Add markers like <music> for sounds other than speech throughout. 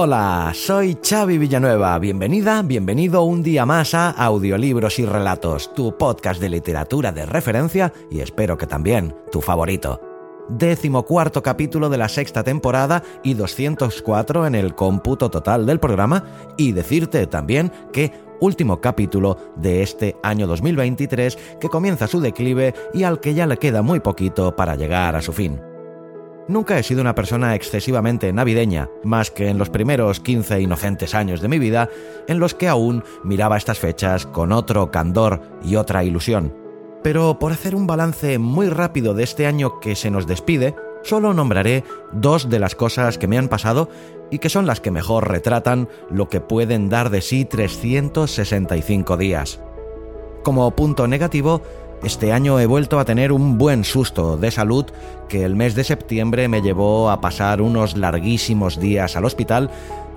Hola, soy Xavi Villanueva. Bienvenida, bienvenido un día más a Audiolibros y Relatos, tu podcast de literatura de referencia y espero que también tu favorito. Décimo cuarto capítulo de la sexta temporada y 204 en el cómputo total del programa y decirte también que último capítulo de este año 2023 que comienza su declive y al que ya le queda muy poquito para llegar a su fin. Nunca he sido una persona excesivamente navideña, más que en los primeros 15 inocentes años de mi vida, en los que aún miraba estas fechas con otro candor y otra ilusión. Pero por hacer un balance muy rápido de este año que se nos despide, solo nombraré dos de las cosas que me han pasado y que son las que mejor retratan lo que pueden dar de sí 365 días. Como punto negativo, este año he vuelto a tener un buen susto de salud que el mes de septiembre me llevó a pasar unos larguísimos días al hospital,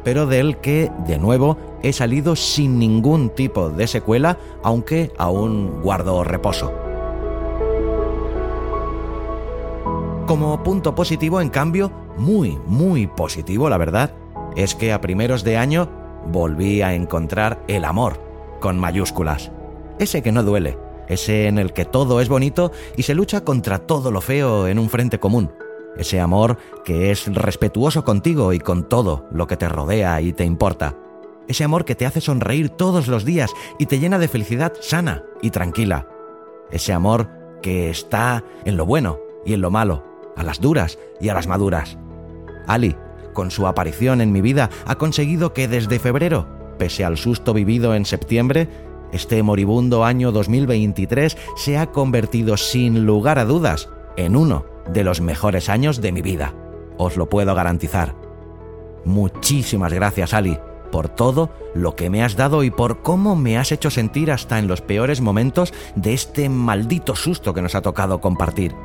pero del que, de nuevo, he salido sin ningún tipo de secuela, aunque aún guardo reposo. Como punto positivo, en cambio, muy, muy positivo, la verdad, es que a primeros de año volví a encontrar el amor, con mayúsculas. Ese que no duele, ese en el que todo es bonito y se lucha contra todo lo feo en un frente común, ese amor que es respetuoso contigo y con todo lo que te rodea y te importa, ese amor que te hace sonreír todos los días y te llena de felicidad sana y tranquila, ese amor que está en lo bueno y en lo malo, a las duras y a las maduras. Ali, con su aparición en mi vida, ha conseguido que desde febrero, pese al susto vivido en septiembre, este moribundo año 2023 se ha convertido sin lugar a dudas en uno de los mejores años de mi vida. Os lo puedo garantizar. Muchísimas gracias, Ali, por todo lo que me has dado y por cómo me has hecho sentir hasta en los peores momentos de este maldito susto que nos ha tocado compartir.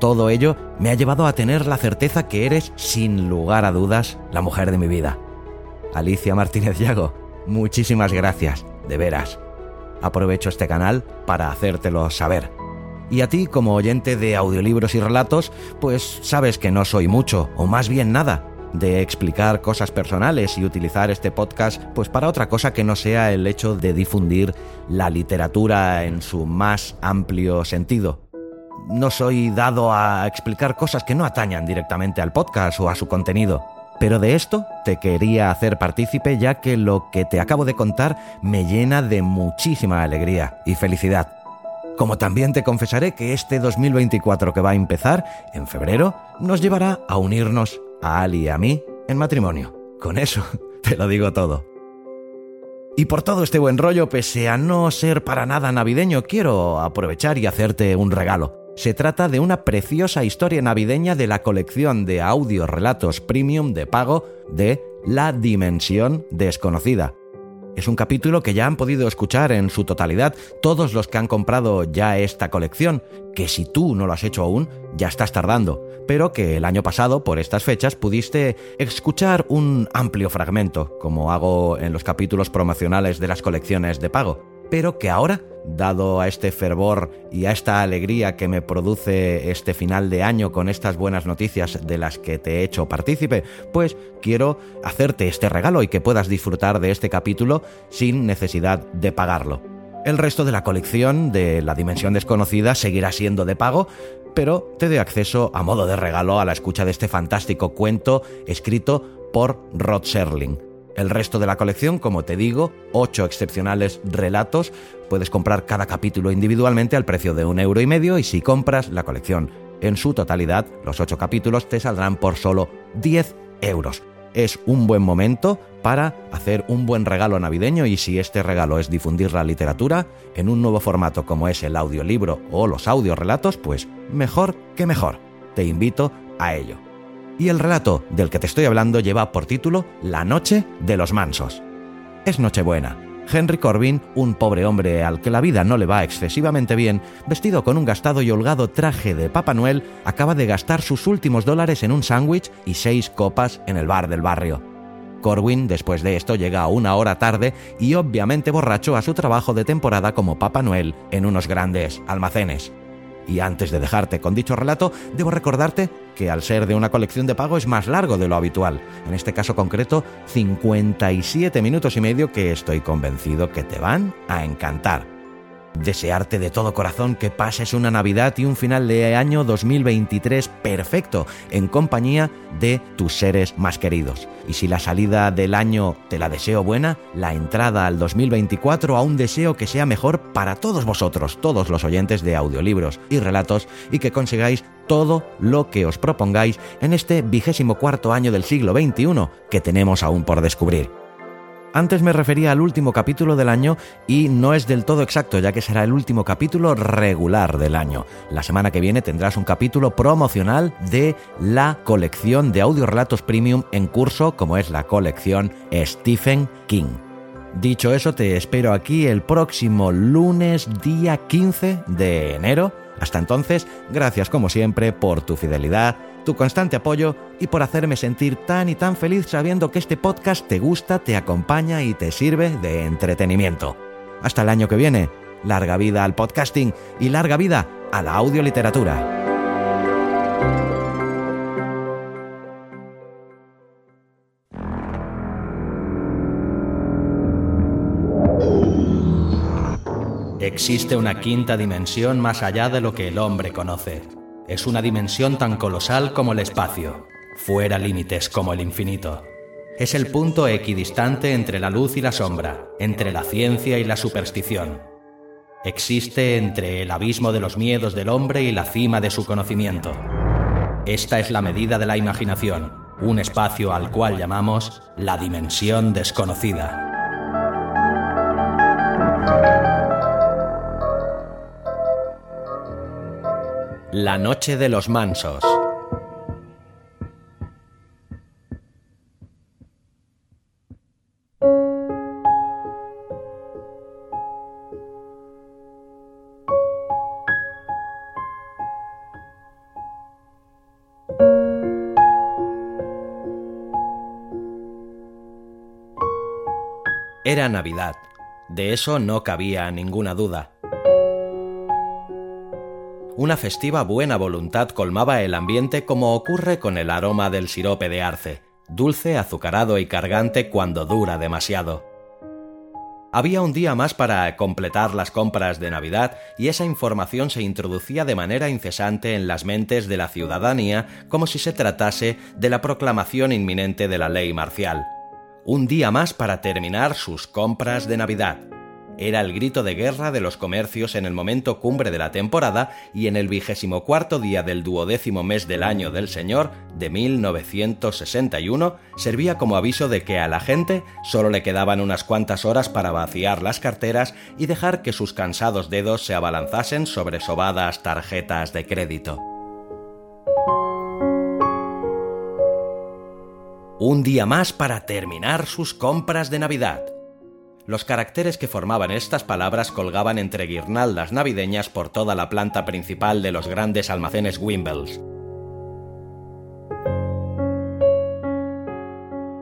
Todo ello me ha llevado a tener la certeza que eres, sin lugar a dudas, la mujer de mi vida. Alicia Martínez Llago, muchísimas gracias, de veras aprovecho este canal para hacértelo saber. Y a ti, como oyente de audiolibros y relatos, pues sabes que no soy mucho, o más bien nada, de explicar cosas personales y utilizar este podcast pues para otra cosa que no sea el hecho de difundir la literatura en su más amplio sentido. No soy dado a explicar cosas que no atañan directamente al podcast o a su contenido. Pero de esto te quería hacer partícipe ya que lo que te acabo de contar me llena de muchísima alegría y felicidad. Como también te confesaré que este 2024 que va a empezar, en febrero, nos llevará a unirnos a Ali y a mí en matrimonio. Con eso <laughs> te lo digo todo. Y por todo este buen rollo, pese a no ser para nada navideño, quiero aprovechar y hacerte un regalo. Se trata de una preciosa historia navideña de la colección de audio relatos premium de pago de La Dimensión Desconocida. Es un capítulo que ya han podido escuchar en su totalidad todos los que han comprado ya esta colección, que si tú no lo has hecho aún, ya estás tardando, pero que el año pasado, por estas fechas, pudiste escuchar un amplio fragmento, como hago en los capítulos promocionales de las colecciones de pago pero que ahora, dado a este fervor y a esta alegría que me produce este final de año con estas buenas noticias de las que te he hecho partícipe, pues quiero hacerte este regalo y que puedas disfrutar de este capítulo sin necesidad de pagarlo. El resto de la colección de La Dimensión Desconocida seguirá siendo de pago, pero te doy acceso a modo de regalo a la escucha de este fantástico cuento escrito por Rod Serling. El resto de la colección, como te digo, ocho excepcionales relatos, puedes comprar cada capítulo individualmente al precio de un euro y medio y si compras la colección en su totalidad, los ocho capítulos te saldrán por solo 10 euros. es un buen momento para hacer un buen regalo navideño y si este regalo es difundir la literatura en un nuevo formato como es el audiolibro o los audiorelatos, pues mejor que mejor. Te invito a ello. Y el relato del que te estoy hablando lleva por título La noche de los mansos. Es Nochebuena. Henry Corbin, un pobre hombre al que la vida no le va excesivamente bien, vestido con un gastado y holgado traje de Papá Noel, acaba de gastar sus últimos dólares en un sándwich y seis copas en el bar del barrio. Corwin, después de esto, llega una hora tarde y obviamente borracho a su trabajo de temporada como Papá Noel en unos grandes almacenes. Y antes de dejarte con dicho relato, debo recordarte que al ser de una colección de pago es más largo de lo habitual. En este caso concreto, 57 minutos y medio que estoy convencido que te van a encantar desearte de todo corazón que pases una Navidad y un final de año 2023 perfecto en compañía de tus seres más queridos. Y si la salida del año te la deseo buena, la entrada al 2024 aún deseo que sea mejor para todos vosotros, todos los oyentes de audiolibros y relatos, y que consigáis todo lo que os propongáis en este vigésimo cuarto año del siglo XXI que tenemos aún por descubrir. Antes me refería al último capítulo del año y no es del todo exacto, ya que será el último capítulo regular del año. La semana que viene tendrás un capítulo promocional de la colección de audiorelatos premium en curso, como es la colección Stephen King. Dicho eso, te espero aquí el próximo lunes, día 15 de enero. Hasta entonces, gracias como siempre por tu fidelidad tu constante apoyo y por hacerme sentir tan y tan feliz sabiendo que este podcast te gusta, te acompaña y te sirve de entretenimiento. Hasta el año que viene, larga vida al podcasting y larga vida a la audioliteratura. Existe una quinta dimensión más allá de lo que el hombre conoce es una dimensión tan colosal como el espacio, fuera límites como el infinito. Es el punto equidistante entre la luz y la sombra, entre la ciencia y la superstición. Existe entre el abismo de los miedos del hombre y la cima de su conocimiento. Esta es la medida de la imaginación, un espacio al cual llamamos la dimensión desconocida. La Noche de los Mansos. Era Navidad. De eso no cabía ninguna duda. Una festiva buena voluntad colmaba el ambiente como ocurre con el aroma del sirope de arce, dulce, azucarado y cargante cuando dura demasiado. Había un día más para completar las compras de Navidad y esa información se introducía de manera incesante en las mentes de la ciudadanía como si se tratase de la proclamación inminente de la ley marcial. Un día más para terminar sus compras de Navidad. Era el grito de guerra de los comercios en el momento cumbre de la temporada y en el vigésimo cuarto día del duodécimo mes del año del Señor de 1961 servía como aviso de que a la gente solo le quedaban unas cuantas horas para vaciar las carteras y dejar que sus cansados dedos se abalanzasen sobre sobadas tarjetas de crédito. Un día más para terminar sus compras de Navidad. Los caracteres que formaban estas palabras colgaban entre guirnaldas navideñas por toda la planta principal de los grandes almacenes Wimbles.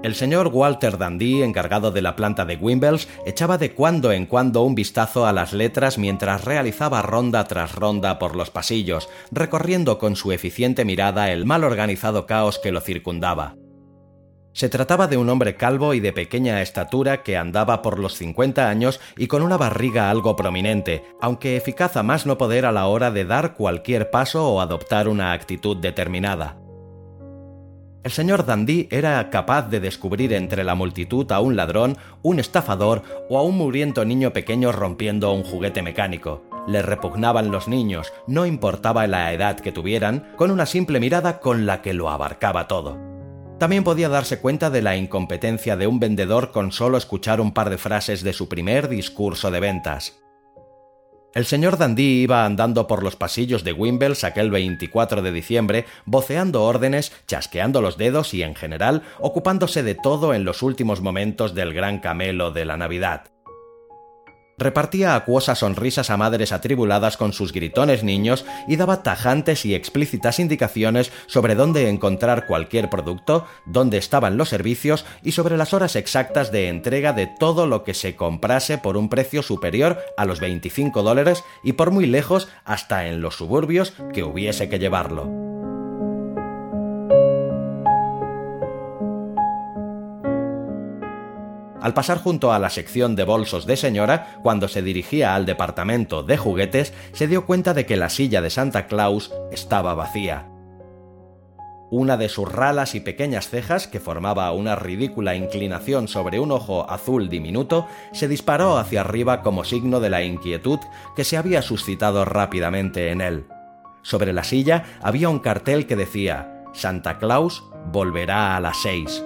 El señor Walter Dandy, encargado de la planta de Wimbles, echaba de cuando en cuando un vistazo a las letras mientras realizaba ronda tras ronda por los pasillos, recorriendo con su eficiente mirada el mal organizado caos que lo circundaba. Se trataba de un hombre calvo y de pequeña estatura que andaba por los 50 años y con una barriga algo prominente, aunque eficaz a más no poder a la hora de dar cualquier paso o adoptar una actitud determinada. El señor Dandy era capaz de descubrir entre la multitud a un ladrón, un estafador o a un muriento niño pequeño rompiendo un juguete mecánico. Le repugnaban los niños, no importaba la edad que tuvieran, con una simple mirada con la que lo abarcaba todo. También podía darse cuenta de la incompetencia de un vendedor con solo escuchar un par de frases de su primer discurso de ventas. El señor Dandy iba andando por los pasillos de Wimbles aquel 24 de diciembre, voceando órdenes, chasqueando los dedos y, en general, ocupándose de todo en los últimos momentos del gran camelo de la Navidad. Repartía acuosas sonrisas a madres atribuladas con sus gritones niños y daba tajantes y explícitas indicaciones sobre dónde encontrar cualquier producto, dónde estaban los servicios y sobre las horas exactas de entrega de todo lo que se comprase por un precio superior a los 25 dólares y por muy lejos hasta en los suburbios que hubiese que llevarlo. Al pasar junto a la sección de bolsos de señora, cuando se dirigía al departamento de juguetes, se dio cuenta de que la silla de Santa Claus estaba vacía. Una de sus ralas y pequeñas cejas, que formaba una ridícula inclinación sobre un ojo azul diminuto, se disparó hacia arriba como signo de la inquietud que se había suscitado rápidamente en él. Sobre la silla había un cartel que decía Santa Claus volverá a las seis.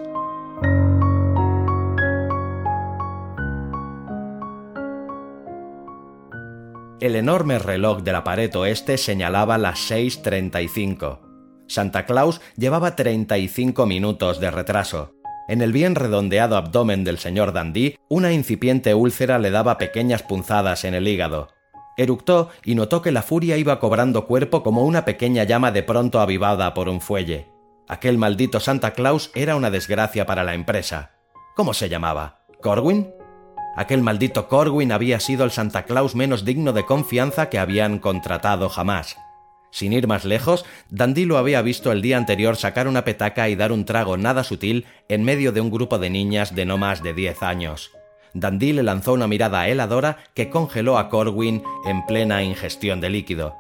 El enorme reloj de la pared oeste señalaba las 6.35. Santa Claus llevaba 35 minutos de retraso. En el bien redondeado abdomen del señor Dandy, una incipiente úlcera le daba pequeñas punzadas en el hígado. Eructó y notó que la furia iba cobrando cuerpo como una pequeña llama de pronto avivada por un fuelle. Aquel maldito Santa Claus era una desgracia para la empresa. ¿Cómo se llamaba? ¿Corwin? Aquel maldito Corwin había sido el Santa Claus menos digno de confianza que habían contratado jamás. Sin ir más lejos, Dandy lo había visto el día anterior sacar una petaca y dar un trago nada sutil en medio de un grupo de niñas de no más de diez años. Dandy le lanzó una mirada heladora que congeló a Corwin en plena ingestión de líquido.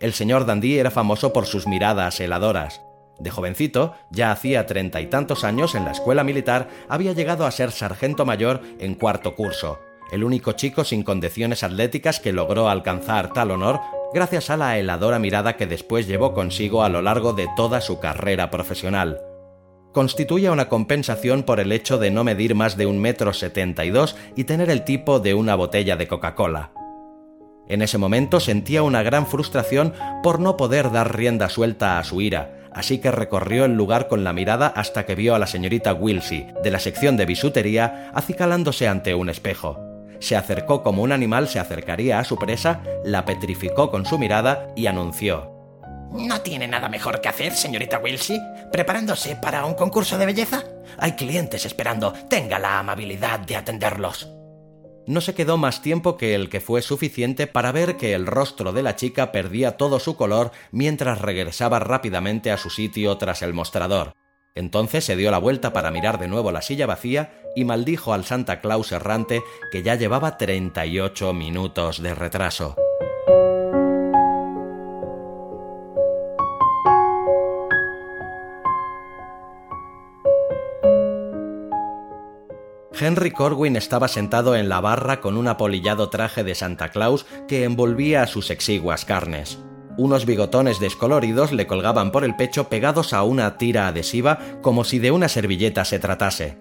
El señor Dandy era famoso por sus miradas heladoras. De jovencito, ya hacía treinta y tantos años en la escuela militar, había llegado a ser sargento mayor en cuarto curso, el único chico sin condiciones atléticas que logró alcanzar tal honor gracias a la heladora mirada que después llevó consigo a lo largo de toda su carrera profesional. Constituye una compensación por el hecho de no medir más de un metro setenta y dos y tener el tipo de una botella de Coca-Cola. En ese momento sentía una gran frustración por no poder dar rienda suelta a su ira, así que recorrió el lugar con la mirada hasta que vio a la señorita Wilsey, de la sección de bisutería, acicalándose ante un espejo. Se acercó como un animal se acercaría a su presa, la petrificó con su mirada y anunció. ¿No tiene nada mejor que hacer, señorita Wilsey? ¿Preparándose para un concurso de belleza? Hay clientes esperando. Tenga la amabilidad de atenderlos no se quedó más tiempo que el que fue suficiente para ver que el rostro de la chica perdía todo su color mientras regresaba rápidamente a su sitio tras el mostrador. Entonces se dio la vuelta para mirar de nuevo la silla vacía y maldijo al Santa Claus errante que ya llevaba 38 minutos de retraso. Henry Corwin estaba sentado en la barra con un apolillado traje de Santa Claus que envolvía a sus exiguas carnes. Unos bigotones descoloridos le colgaban por el pecho pegados a una tira adhesiva como si de una servilleta se tratase.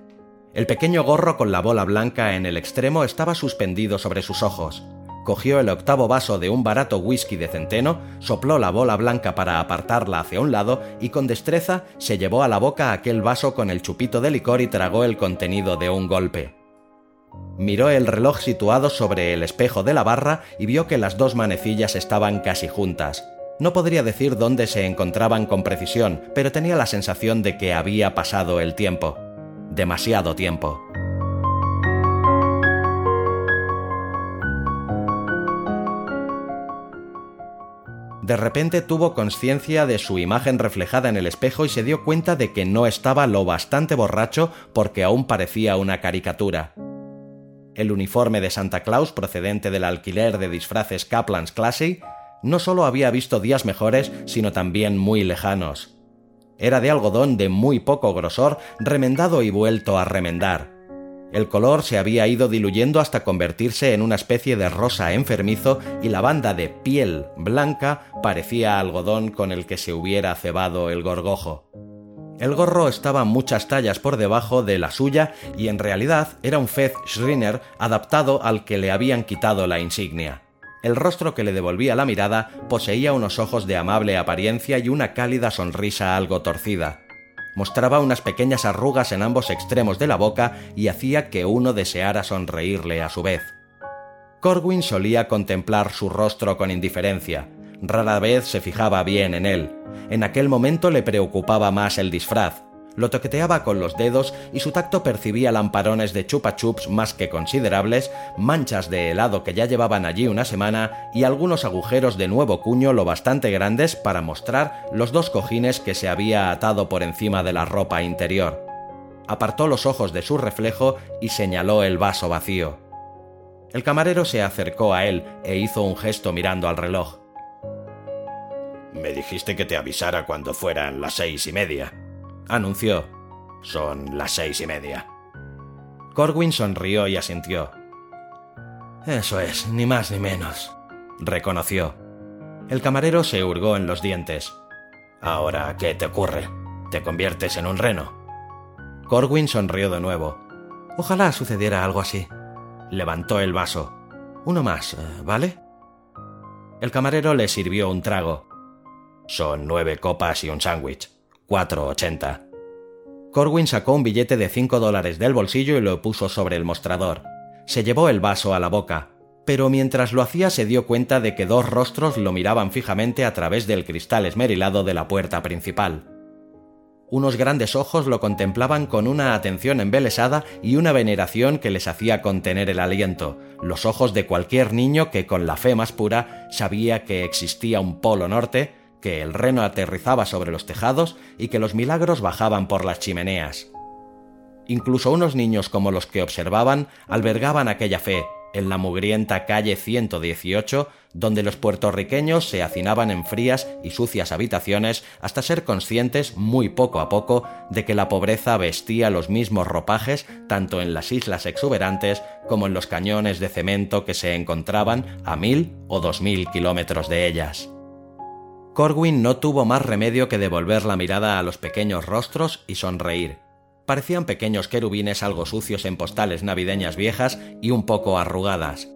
El pequeño gorro con la bola blanca en el extremo estaba suspendido sobre sus ojos cogió el octavo vaso de un barato whisky de centeno, sopló la bola blanca para apartarla hacia un lado y con destreza se llevó a la boca aquel vaso con el chupito de licor y tragó el contenido de un golpe. Miró el reloj situado sobre el espejo de la barra y vio que las dos manecillas estaban casi juntas. No podría decir dónde se encontraban con precisión, pero tenía la sensación de que había pasado el tiempo. Demasiado tiempo. De repente tuvo conciencia de su imagen reflejada en el espejo y se dio cuenta de que no estaba lo bastante borracho porque aún parecía una caricatura. El uniforme de Santa Claus procedente del alquiler de disfraces Kaplan's Classy no solo había visto días mejores, sino también muy lejanos. Era de algodón de muy poco grosor, remendado y vuelto a remendar. El color se había ido diluyendo hasta convertirse en una especie de rosa enfermizo y la banda de piel blanca parecía algodón con el que se hubiera cebado el gorgojo. El gorro estaba muchas tallas por debajo de la suya y en realidad era un fez Schreiner adaptado al que le habían quitado la insignia. El rostro que le devolvía la mirada poseía unos ojos de amable apariencia y una cálida sonrisa algo torcida. Mostraba unas pequeñas arrugas en ambos extremos de la boca y hacía que uno deseara sonreírle a su vez. Corwin solía contemplar su rostro con indiferencia. Rara vez se fijaba bien en él. En aquel momento le preocupaba más el disfraz. Lo toqueteaba con los dedos y su tacto percibía lamparones de chupa chups más que considerables, manchas de helado que ya llevaban allí una semana y algunos agujeros de nuevo cuño lo bastante grandes para mostrar los dos cojines que se había atado por encima de la ropa interior. Apartó los ojos de su reflejo y señaló el vaso vacío. El camarero se acercó a él e hizo un gesto mirando al reloj. Me dijiste que te avisara cuando fueran las seis y media, anunció. Son las seis y media. Corwin sonrió y asintió. Eso es, ni más ni menos, reconoció. El camarero se hurgó en los dientes. Ahora, ¿qué te ocurre? ¿Te conviertes en un reno? Corwin sonrió de nuevo. Ojalá sucediera algo así. Levantó el vaso. Uno más, eh, ¿vale? El camarero le sirvió un trago. Son nueve copas y un sándwich. Cuatro ochenta. Corwin sacó un billete de cinco dólares del bolsillo y lo puso sobre el mostrador. Se llevó el vaso a la boca, pero mientras lo hacía se dio cuenta de que dos rostros lo miraban fijamente a través del cristal esmerilado de la puerta principal. Unos grandes ojos lo contemplaban con una atención embelesada y una veneración que les hacía contener el aliento, los ojos de cualquier niño que con la fe más pura sabía que existía un polo norte, que el reno aterrizaba sobre los tejados y que los milagros bajaban por las chimeneas. Incluso unos niños como los que observaban albergaban aquella fe, en la mugrienta calle 118, donde los puertorriqueños se hacinaban en frías y sucias habitaciones hasta ser conscientes muy poco a poco de que la pobreza vestía los mismos ropajes tanto en las islas exuberantes como en los cañones de cemento que se encontraban a mil o dos mil kilómetros de ellas. Corwin no tuvo más remedio que devolver la mirada a los pequeños rostros y sonreír parecían pequeños querubines algo sucios en postales navideñas viejas y un poco arrugadas.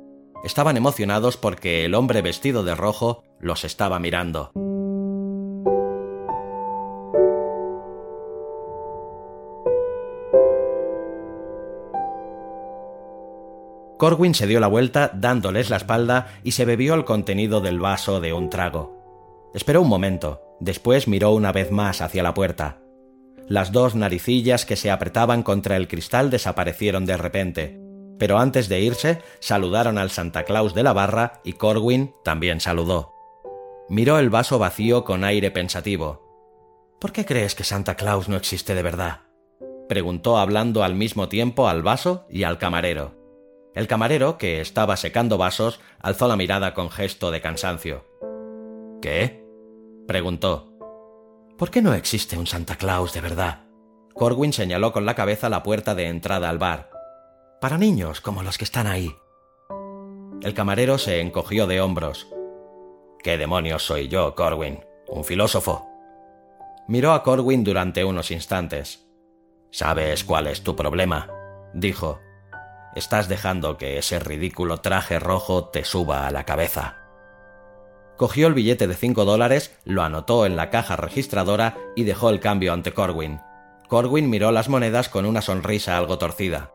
Estaban emocionados porque el hombre vestido de rojo los estaba mirando. Corwin se dio la vuelta dándoles la espalda y se bebió el contenido del vaso de un trago. Esperó un momento, después miró una vez más hacia la puerta. Las dos naricillas que se apretaban contra el cristal desaparecieron de repente, pero antes de irse saludaron al Santa Claus de la barra y Corwin también saludó. Miró el vaso vacío con aire pensativo. ¿Por qué crees que Santa Claus no existe de verdad? preguntó hablando al mismo tiempo al vaso y al camarero. El camarero, que estaba secando vasos, alzó la mirada con gesto de cansancio. ¿Qué? preguntó. ¿Por qué no existe un Santa Claus de verdad? Corwin señaló con la cabeza la puerta de entrada al bar. Para niños como los que están ahí. El camarero se encogió de hombros. ¿Qué demonios soy yo, Corwin? ¿Un filósofo? Miró a Corwin durante unos instantes. ¿Sabes cuál es tu problema? dijo. Estás dejando que ese ridículo traje rojo te suba a la cabeza cogió el billete de cinco dólares, lo anotó en la caja registradora y dejó el cambio ante Corwin. Corwin miró las monedas con una sonrisa algo torcida.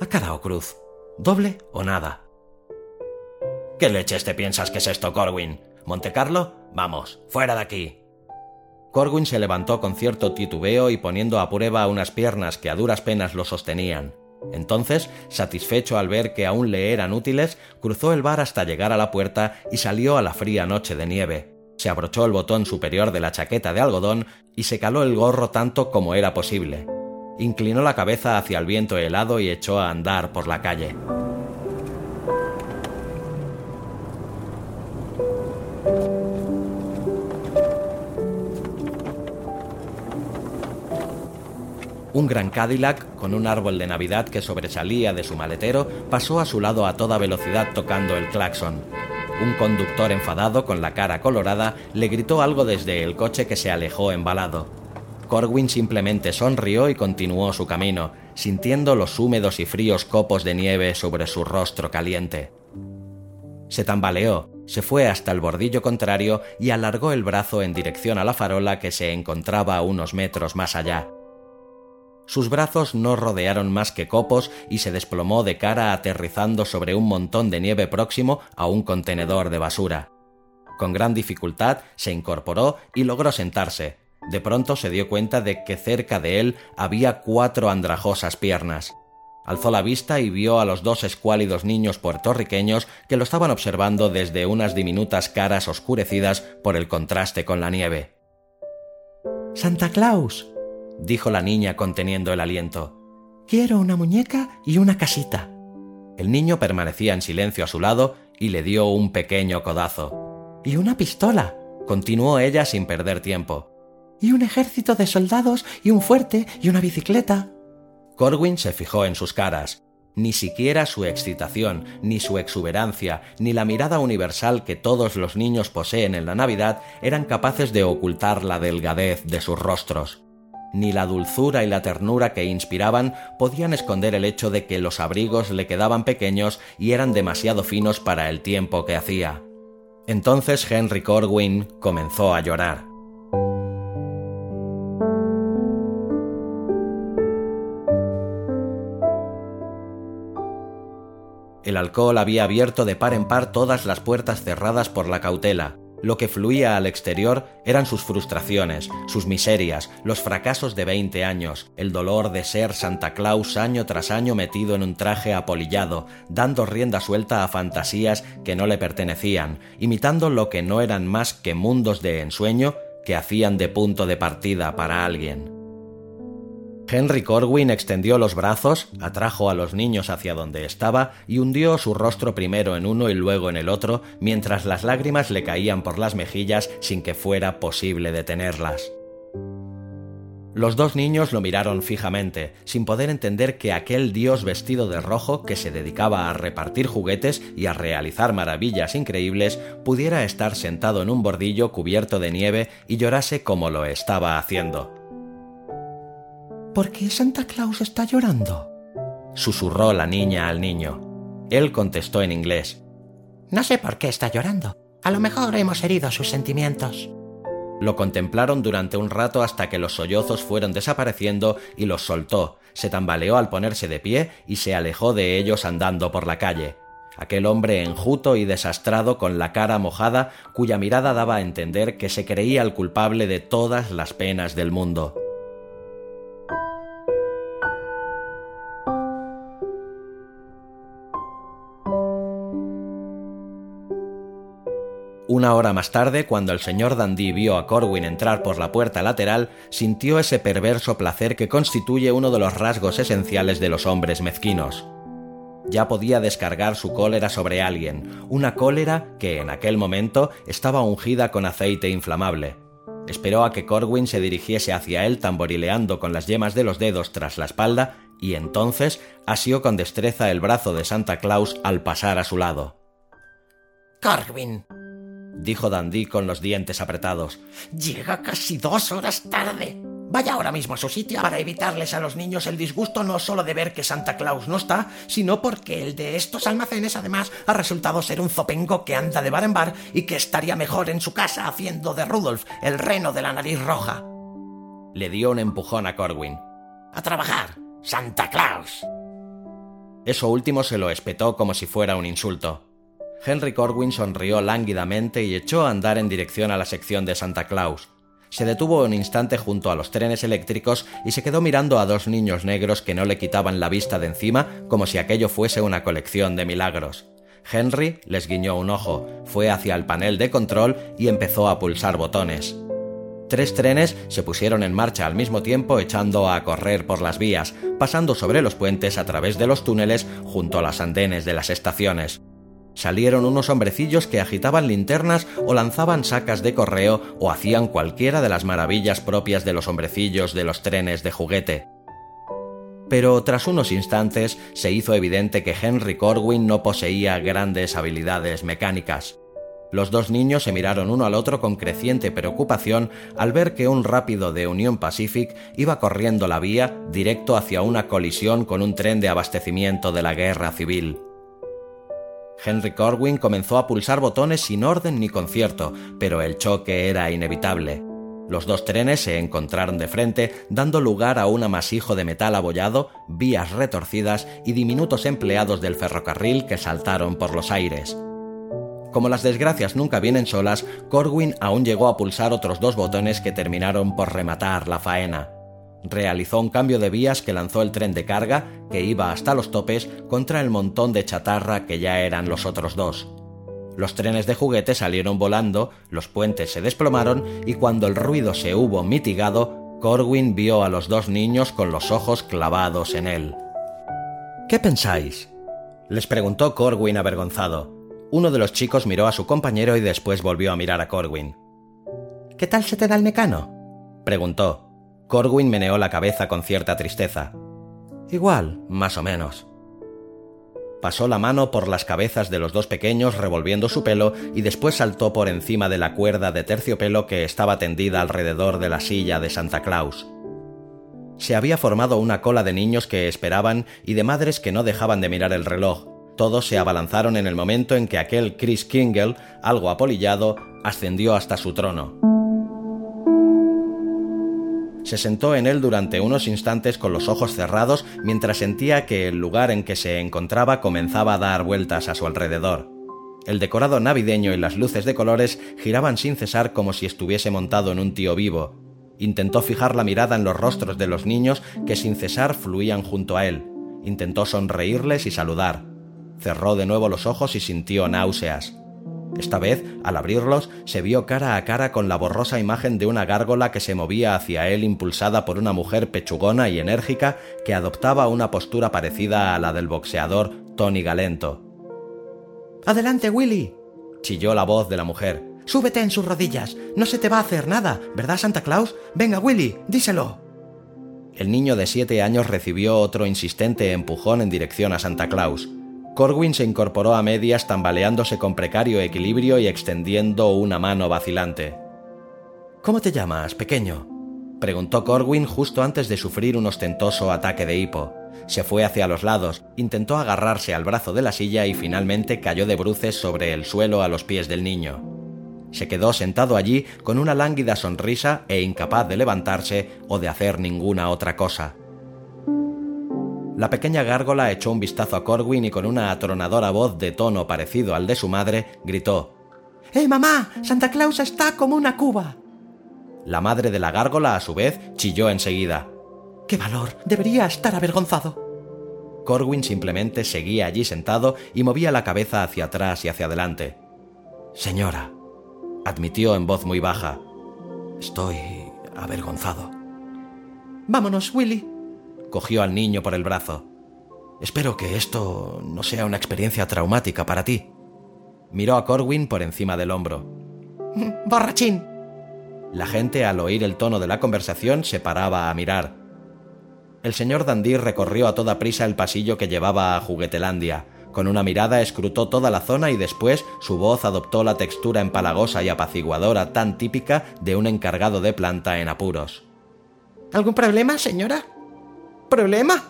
¿A cara o cruz? ¿Doble o nada? ¿Qué leches te piensas que es esto, Corwin? ¿Monte Carlo? Vamos, fuera de aquí. Corwin se levantó con cierto titubeo y poniendo a prueba unas piernas que a duras penas lo sostenían. Entonces, satisfecho al ver que aún le eran útiles, cruzó el bar hasta llegar a la puerta y salió a la fría noche de nieve. Se abrochó el botón superior de la chaqueta de algodón y se caló el gorro tanto como era posible. Inclinó la cabeza hacia el viento helado y echó a andar por la calle. Un gran Cadillac, con un árbol de Navidad que sobresalía de su maletero, pasó a su lado a toda velocidad tocando el claxon. Un conductor enfadado, con la cara colorada, le gritó algo desde el coche que se alejó embalado. Corwin simplemente sonrió y continuó su camino, sintiendo los húmedos y fríos copos de nieve sobre su rostro caliente. Se tambaleó, se fue hasta el bordillo contrario y alargó el brazo en dirección a la farola que se encontraba a unos metros más allá. Sus brazos no rodearon más que copos y se desplomó de cara aterrizando sobre un montón de nieve próximo a un contenedor de basura. Con gran dificultad se incorporó y logró sentarse. De pronto se dio cuenta de que cerca de él había cuatro andrajosas piernas. Alzó la vista y vio a los dos escuálidos niños puertorriqueños que lo estaban observando desde unas diminutas caras oscurecidas por el contraste con la nieve. Santa Claus, dijo la niña conteniendo el aliento. Quiero una muñeca y una casita. El niño permanecía en silencio a su lado y le dio un pequeño codazo. Y una pistola, continuó ella sin perder tiempo. Y un ejército de soldados y un fuerte y una bicicleta. Corwin se fijó en sus caras. Ni siquiera su excitación, ni su exuberancia, ni la mirada universal que todos los niños poseen en la Navidad eran capaces de ocultar la delgadez de sus rostros ni la dulzura y la ternura que inspiraban podían esconder el hecho de que los abrigos le quedaban pequeños y eran demasiado finos para el tiempo que hacía. Entonces Henry Corwin comenzó a llorar. El alcohol había abierto de par en par todas las puertas cerradas por la cautela, lo que fluía al exterior eran sus frustraciones, sus miserias, los fracasos de veinte años, el dolor de ser Santa Claus año tras año metido en un traje apolillado, dando rienda suelta a fantasías que no le pertenecían, imitando lo que no eran más que mundos de ensueño que hacían de punto de partida para alguien. Henry Corwin extendió los brazos, atrajo a los niños hacia donde estaba y hundió su rostro primero en uno y luego en el otro, mientras las lágrimas le caían por las mejillas sin que fuera posible detenerlas. Los dos niños lo miraron fijamente, sin poder entender que aquel dios vestido de rojo que se dedicaba a repartir juguetes y a realizar maravillas increíbles pudiera estar sentado en un bordillo cubierto de nieve y llorase como lo estaba haciendo. ¿Por qué Santa Claus está llorando? susurró la niña al niño. Él contestó en inglés. No sé por qué está llorando. A lo mejor hemos herido sus sentimientos. Lo contemplaron durante un rato hasta que los sollozos fueron desapareciendo y los soltó, se tambaleó al ponerse de pie y se alejó de ellos andando por la calle. Aquel hombre enjuto y desastrado con la cara mojada, cuya mirada daba a entender que se creía el culpable de todas las penas del mundo. Una hora más tarde, cuando el señor Dandy vio a Corwin entrar por la puerta lateral, sintió ese perverso placer que constituye uno de los rasgos esenciales de los hombres mezquinos. Ya podía descargar su cólera sobre alguien, una cólera que en aquel momento estaba ungida con aceite inflamable. Esperó a que Corwin se dirigiese hacia él tamborileando con las yemas de los dedos tras la espalda y entonces asió con destreza el brazo de Santa Claus al pasar a su lado. Corwin, dijo Dandy con los dientes apretados. Llega casi dos horas tarde. Vaya ahora mismo a su sitio para evitarles a los niños el disgusto no solo de ver que Santa Claus no está, sino porque el de estos almacenes además ha resultado ser un zopengo que anda de bar en bar y que estaría mejor en su casa haciendo de Rudolf el reno de la nariz roja. Le dio un empujón a Corwin. A trabajar, Santa Claus. Eso último se lo espetó como si fuera un insulto. Henry Corwin sonrió lánguidamente y echó a andar en dirección a la sección de Santa Claus. Se detuvo un instante junto a los trenes eléctricos y se quedó mirando a dos niños negros que no le quitaban la vista de encima como si aquello fuese una colección de milagros. Henry les guiñó un ojo, fue hacia el panel de control y empezó a pulsar botones. Tres trenes se pusieron en marcha al mismo tiempo echando a correr por las vías, pasando sobre los puentes a través de los túneles junto a las andenes de las estaciones salieron unos hombrecillos que agitaban linternas o lanzaban sacas de correo o hacían cualquiera de las maravillas propias de los hombrecillos de los trenes de juguete. Pero tras unos instantes se hizo evidente que Henry Corwin no poseía grandes habilidades mecánicas. Los dos niños se miraron uno al otro con creciente preocupación al ver que un rápido de Union Pacific iba corriendo la vía directo hacia una colisión con un tren de abastecimiento de la guerra civil. Henry Corwin comenzó a pulsar botones sin orden ni concierto, pero el choque era inevitable. Los dos trenes se encontraron de frente, dando lugar a un amasijo de metal abollado, vías retorcidas y diminutos empleados del ferrocarril que saltaron por los aires. Como las desgracias nunca vienen solas, Corwin aún llegó a pulsar otros dos botones que terminaron por rematar la faena. Realizó un cambio de vías que lanzó el tren de carga, que iba hasta los topes, contra el montón de chatarra que ya eran los otros dos. Los trenes de juguete salieron volando, los puentes se desplomaron y cuando el ruido se hubo mitigado, Corwin vio a los dos niños con los ojos clavados en él. ¿Qué pensáis? les preguntó Corwin avergonzado. Uno de los chicos miró a su compañero y después volvió a mirar a Corwin. ¿Qué tal se te da el mecano? preguntó. Corwin meneó la cabeza con cierta tristeza. Igual, más o menos. Pasó la mano por las cabezas de los dos pequeños revolviendo su pelo y después saltó por encima de la cuerda de terciopelo que estaba tendida alrededor de la silla de Santa Claus. Se había formado una cola de niños que esperaban y de madres que no dejaban de mirar el reloj, todos se abalanzaron en el momento en que aquel Chris Kingle, algo apolillado, ascendió hasta su trono. Se sentó en él durante unos instantes con los ojos cerrados mientras sentía que el lugar en que se encontraba comenzaba a dar vueltas a su alrededor. El decorado navideño y las luces de colores giraban sin cesar como si estuviese montado en un tío vivo. Intentó fijar la mirada en los rostros de los niños que sin cesar fluían junto a él. Intentó sonreírles y saludar. Cerró de nuevo los ojos y sintió náuseas. Esta vez, al abrirlos, se vio cara a cara con la borrosa imagen de una gárgola que se movía hacia él impulsada por una mujer pechugona y enérgica que adoptaba una postura parecida a la del boxeador Tony Galento. Adelante, Willy, chilló la voz de la mujer. Súbete en sus rodillas. No se te va a hacer nada, ¿verdad, Santa Claus? Venga, Willy, díselo. El niño de siete años recibió otro insistente empujón en dirección a Santa Claus. Corwin se incorporó a medias tambaleándose con precario equilibrio y extendiendo una mano vacilante. ¿Cómo te llamas, pequeño? preguntó Corwin justo antes de sufrir un ostentoso ataque de hipo. Se fue hacia los lados, intentó agarrarse al brazo de la silla y finalmente cayó de bruces sobre el suelo a los pies del niño. Se quedó sentado allí con una lánguida sonrisa e incapaz de levantarse o de hacer ninguna otra cosa. La pequeña gárgola echó un vistazo a Corwin y con una atronadora voz de tono parecido al de su madre, gritó ¡Eh, mamá! Santa Claus está como una cuba. La madre de la gárgola, a su vez, chilló enseguida. ¡Qué valor! Debería estar avergonzado. Corwin simplemente seguía allí sentado y movía la cabeza hacia atrás y hacia adelante. Señora, admitió en voz muy baja, estoy avergonzado. Vámonos, Willy, cogió al niño por el brazo. Espero que esto no sea una experiencia traumática para ti. Miró a Corwin por encima del hombro. <laughs> ¡Borrachín! La gente, al oír el tono de la conversación, se paraba a mirar. El señor Dandy recorrió a toda prisa el pasillo que llevaba a Juguetelandia. Con una mirada escrutó toda la zona y después su voz adoptó la textura empalagosa y apaciguadora tan típica de un encargado de planta en apuros. ¿Algún problema, señora? ¿Problema?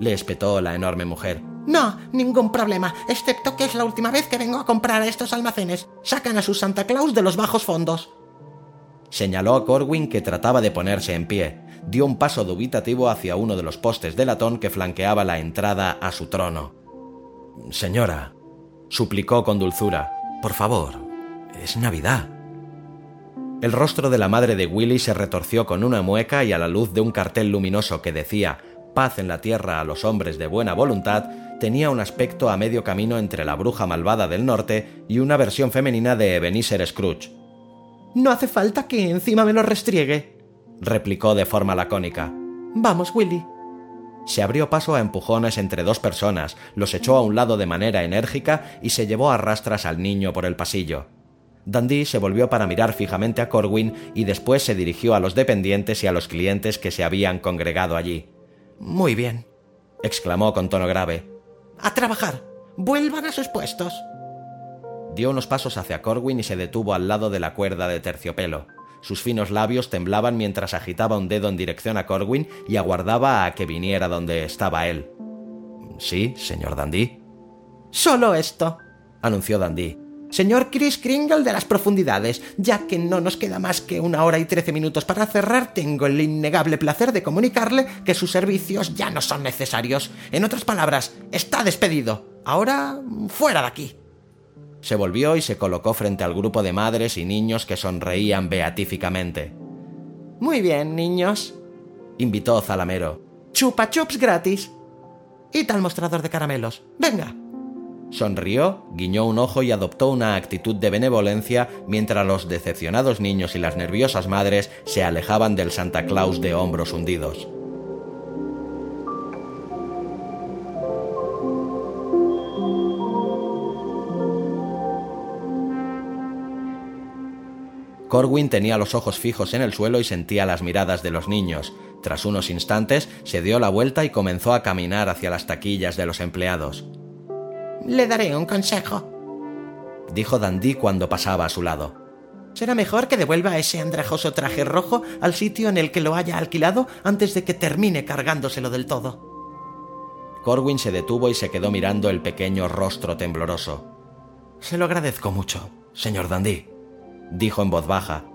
le espetó la enorme mujer. No, ningún problema, excepto que es la última vez que vengo a comprar a estos almacenes. Sacan a su Santa Claus de los bajos fondos. Señaló a Corwin que trataba de ponerse en pie. Dio un paso dubitativo hacia uno de los postes de latón que flanqueaba la entrada a su trono. Señora, suplicó con dulzura, por favor, es Navidad. El rostro de la madre de Willy se retorció con una mueca y a la luz de un cartel luminoso que decía paz en la tierra a los hombres de buena voluntad, tenía un aspecto a medio camino entre la bruja malvada del norte y una versión femenina de Ebenezer Scrooge. No hace falta que encima me lo restriegue, replicó de forma lacónica. Vamos, Willy. Se abrió paso a empujones entre dos personas, los echó a un lado de manera enérgica y se llevó a rastras al niño por el pasillo. Dundee se volvió para mirar fijamente a Corwin y después se dirigió a los dependientes y a los clientes que se habían congregado allí. Muy bien, exclamó con tono grave. A trabajar. Vuelvan a sus puestos. Dio unos pasos hacia Corwin y se detuvo al lado de la cuerda de terciopelo. Sus finos labios temblaban mientras agitaba un dedo en dirección a Corwin y aguardaba a que viniera donde estaba él. Sí, señor Dandy. Solo esto, anunció Dandy. Señor Chris Kringle de las profundidades, ya que no nos queda más que una hora y trece minutos para cerrar, tengo el innegable placer de comunicarle que sus servicios ya no son necesarios. En otras palabras, está despedido. Ahora, fuera de aquí. Se volvió y se colocó frente al grupo de madres y niños que sonreían beatíficamente. Muy bien, niños, invitó Zalamero. Chupa chups gratis. Y tal mostrador de caramelos. Venga. Sonrió, guiñó un ojo y adoptó una actitud de benevolencia mientras los decepcionados niños y las nerviosas madres se alejaban del Santa Claus de hombros hundidos. Corwin tenía los ojos fijos en el suelo y sentía las miradas de los niños. Tras unos instantes, se dio la vuelta y comenzó a caminar hacia las taquillas de los empleados. Le daré un consejo, dijo Dandy cuando pasaba a su lado. Será mejor que devuelva ese andrajoso traje rojo al sitio en el que lo haya alquilado antes de que termine cargándoselo del todo. Corwin se detuvo y se quedó mirando el pequeño rostro tembloroso. Se lo agradezco mucho, señor Dandy, dijo en voz baja.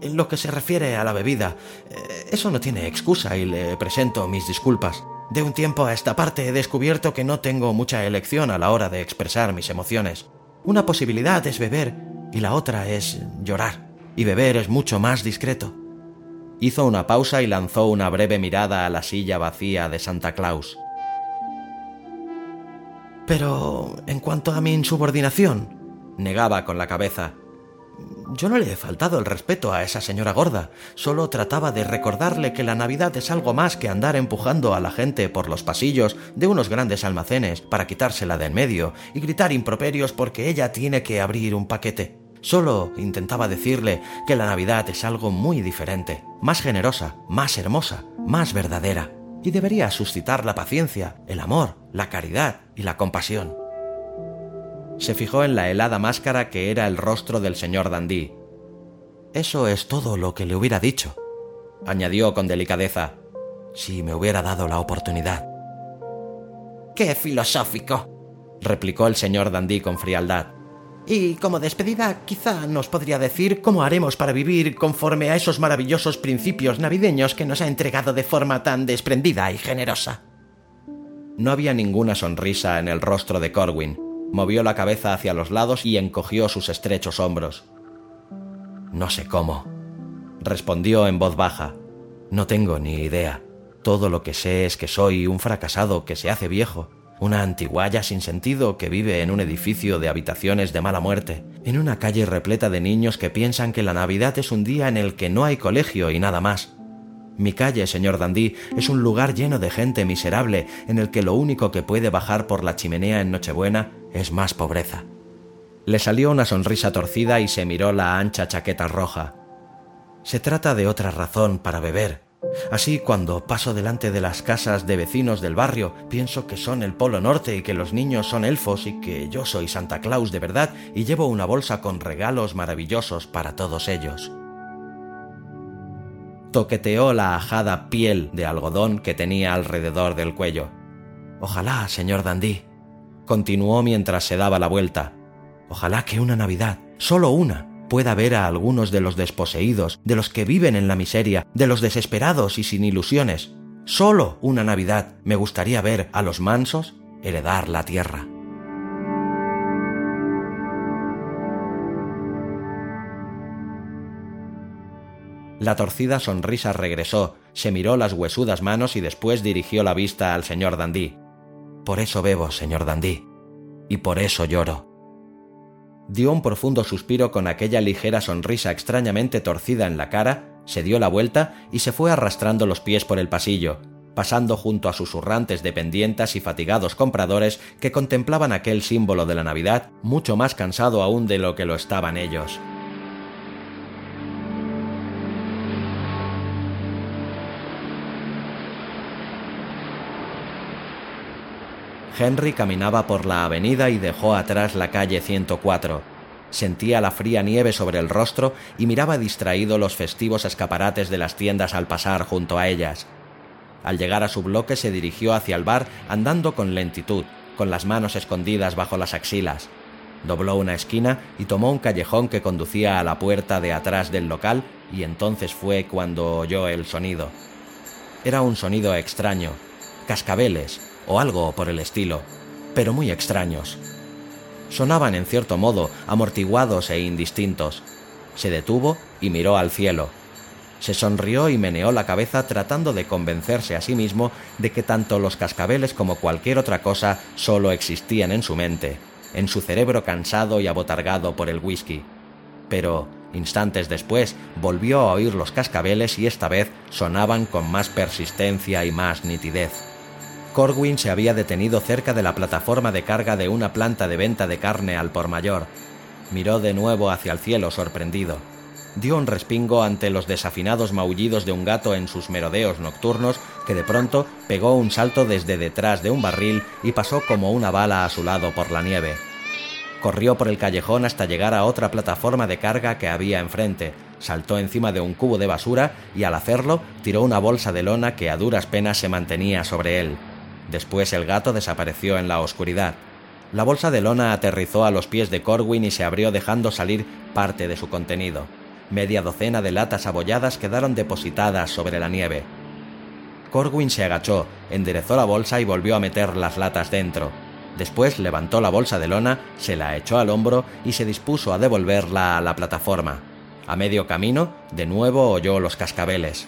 En lo que se refiere a la bebida, eh, eso no tiene excusa y le presento mis disculpas. De un tiempo a esta parte he descubierto que no tengo mucha elección a la hora de expresar mis emociones. Una posibilidad es beber y la otra es llorar. Y beber es mucho más discreto. Hizo una pausa y lanzó una breve mirada a la silla vacía de Santa Claus. Pero, en cuanto a mi insubordinación, negaba con la cabeza. Yo no le he faltado el respeto a esa señora gorda, solo trataba de recordarle que la Navidad es algo más que andar empujando a la gente por los pasillos de unos grandes almacenes para quitársela de en medio y gritar improperios porque ella tiene que abrir un paquete. Solo intentaba decirle que la Navidad es algo muy diferente, más generosa, más hermosa, más verdadera, y debería suscitar la paciencia, el amor, la caridad y la compasión se fijó en la helada máscara que era el rostro del señor Dandy. Eso es todo lo que le hubiera dicho, añadió con delicadeza, si me hubiera dado la oportunidad. ¡Qué filosófico! replicó el señor Dandy con frialdad. Y como despedida, quizá nos podría decir cómo haremos para vivir conforme a esos maravillosos principios navideños que nos ha entregado de forma tan desprendida y generosa. No había ninguna sonrisa en el rostro de Corwin, Movió la cabeza hacia los lados y encogió sus estrechos hombros. No sé cómo, respondió en voz baja. No tengo ni idea. Todo lo que sé es que soy un fracasado que se hace viejo, una antiguaya sin sentido que vive en un edificio de habitaciones de mala muerte, en una calle repleta de niños que piensan que la Navidad es un día en el que no hay colegio y nada más. Mi calle, señor Dandí, es un lugar lleno de gente miserable en el que lo único que puede bajar por la chimenea en Nochebuena es más pobreza. Le salió una sonrisa torcida y se miró la ancha chaqueta roja. Se trata de otra razón para beber. Así, cuando paso delante de las casas de vecinos del barrio, pienso que son el Polo Norte y que los niños son elfos y que yo soy Santa Claus de verdad y llevo una bolsa con regalos maravillosos para todos ellos toqueteó la ajada piel de algodón que tenía alrededor del cuello. Ojalá, señor Dandí, continuó mientras se daba la vuelta. Ojalá que una Navidad, solo una, pueda ver a algunos de los desposeídos, de los que viven en la miseria, de los desesperados y sin ilusiones. Solo una Navidad me gustaría ver a los mansos heredar la tierra. La torcida sonrisa regresó, se miró las huesudas manos y después dirigió la vista al señor Dandí. Por eso bebo, señor Dandí, y por eso lloro. Dio un profundo suspiro con aquella ligera sonrisa extrañamente torcida en la cara, se dio la vuelta y se fue arrastrando los pies por el pasillo, pasando junto a susurrantes dependientas y fatigados compradores que contemplaban aquel símbolo de la Navidad, mucho más cansado aún de lo que lo estaban ellos. Henry caminaba por la avenida y dejó atrás la calle 104. Sentía la fría nieve sobre el rostro y miraba distraído los festivos escaparates de las tiendas al pasar junto a ellas. Al llegar a su bloque se dirigió hacia el bar andando con lentitud, con las manos escondidas bajo las axilas. Dobló una esquina y tomó un callejón que conducía a la puerta de atrás del local y entonces fue cuando oyó el sonido. Era un sonido extraño, cascabeles o algo por el estilo, pero muy extraños. Sonaban en cierto modo amortiguados e indistintos. Se detuvo y miró al cielo. Se sonrió y meneó la cabeza tratando de convencerse a sí mismo de que tanto los cascabeles como cualquier otra cosa solo existían en su mente, en su cerebro cansado y abotargado por el whisky. Pero, instantes después, volvió a oír los cascabeles y esta vez sonaban con más persistencia y más nitidez. Corwin se había detenido cerca de la plataforma de carga de una planta de venta de carne al por mayor. Miró de nuevo hacia el cielo sorprendido. Dio un respingo ante los desafinados maullidos de un gato en sus merodeos nocturnos que de pronto pegó un salto desde detrás de un barril y pasó como una bala a su lado por la nieve. Corrió por el callejón hasta llegar a otra plataforma de carga que había enfrente, saltó encima de un cubo de basura y al hacerlo tiró una bolsa de lona que a duras penas se mantenía sobre él. Después el gato desapareció en la oscuridad. La bolsa de lona aterrizó a los pies de Corwin y se abrió dejando salir parte de su contenido. Media docena de latas abolladas quedaron depositadas sobre la nieve. Corwin se agachó, enderezó la bolsa y volvió a meter las latas dentro. Después levantó la bolsa de lona, se la echó al hombro y se dispuso a devolverla a la plataforma. A medio camino, de nuevo oyó los cascabeles.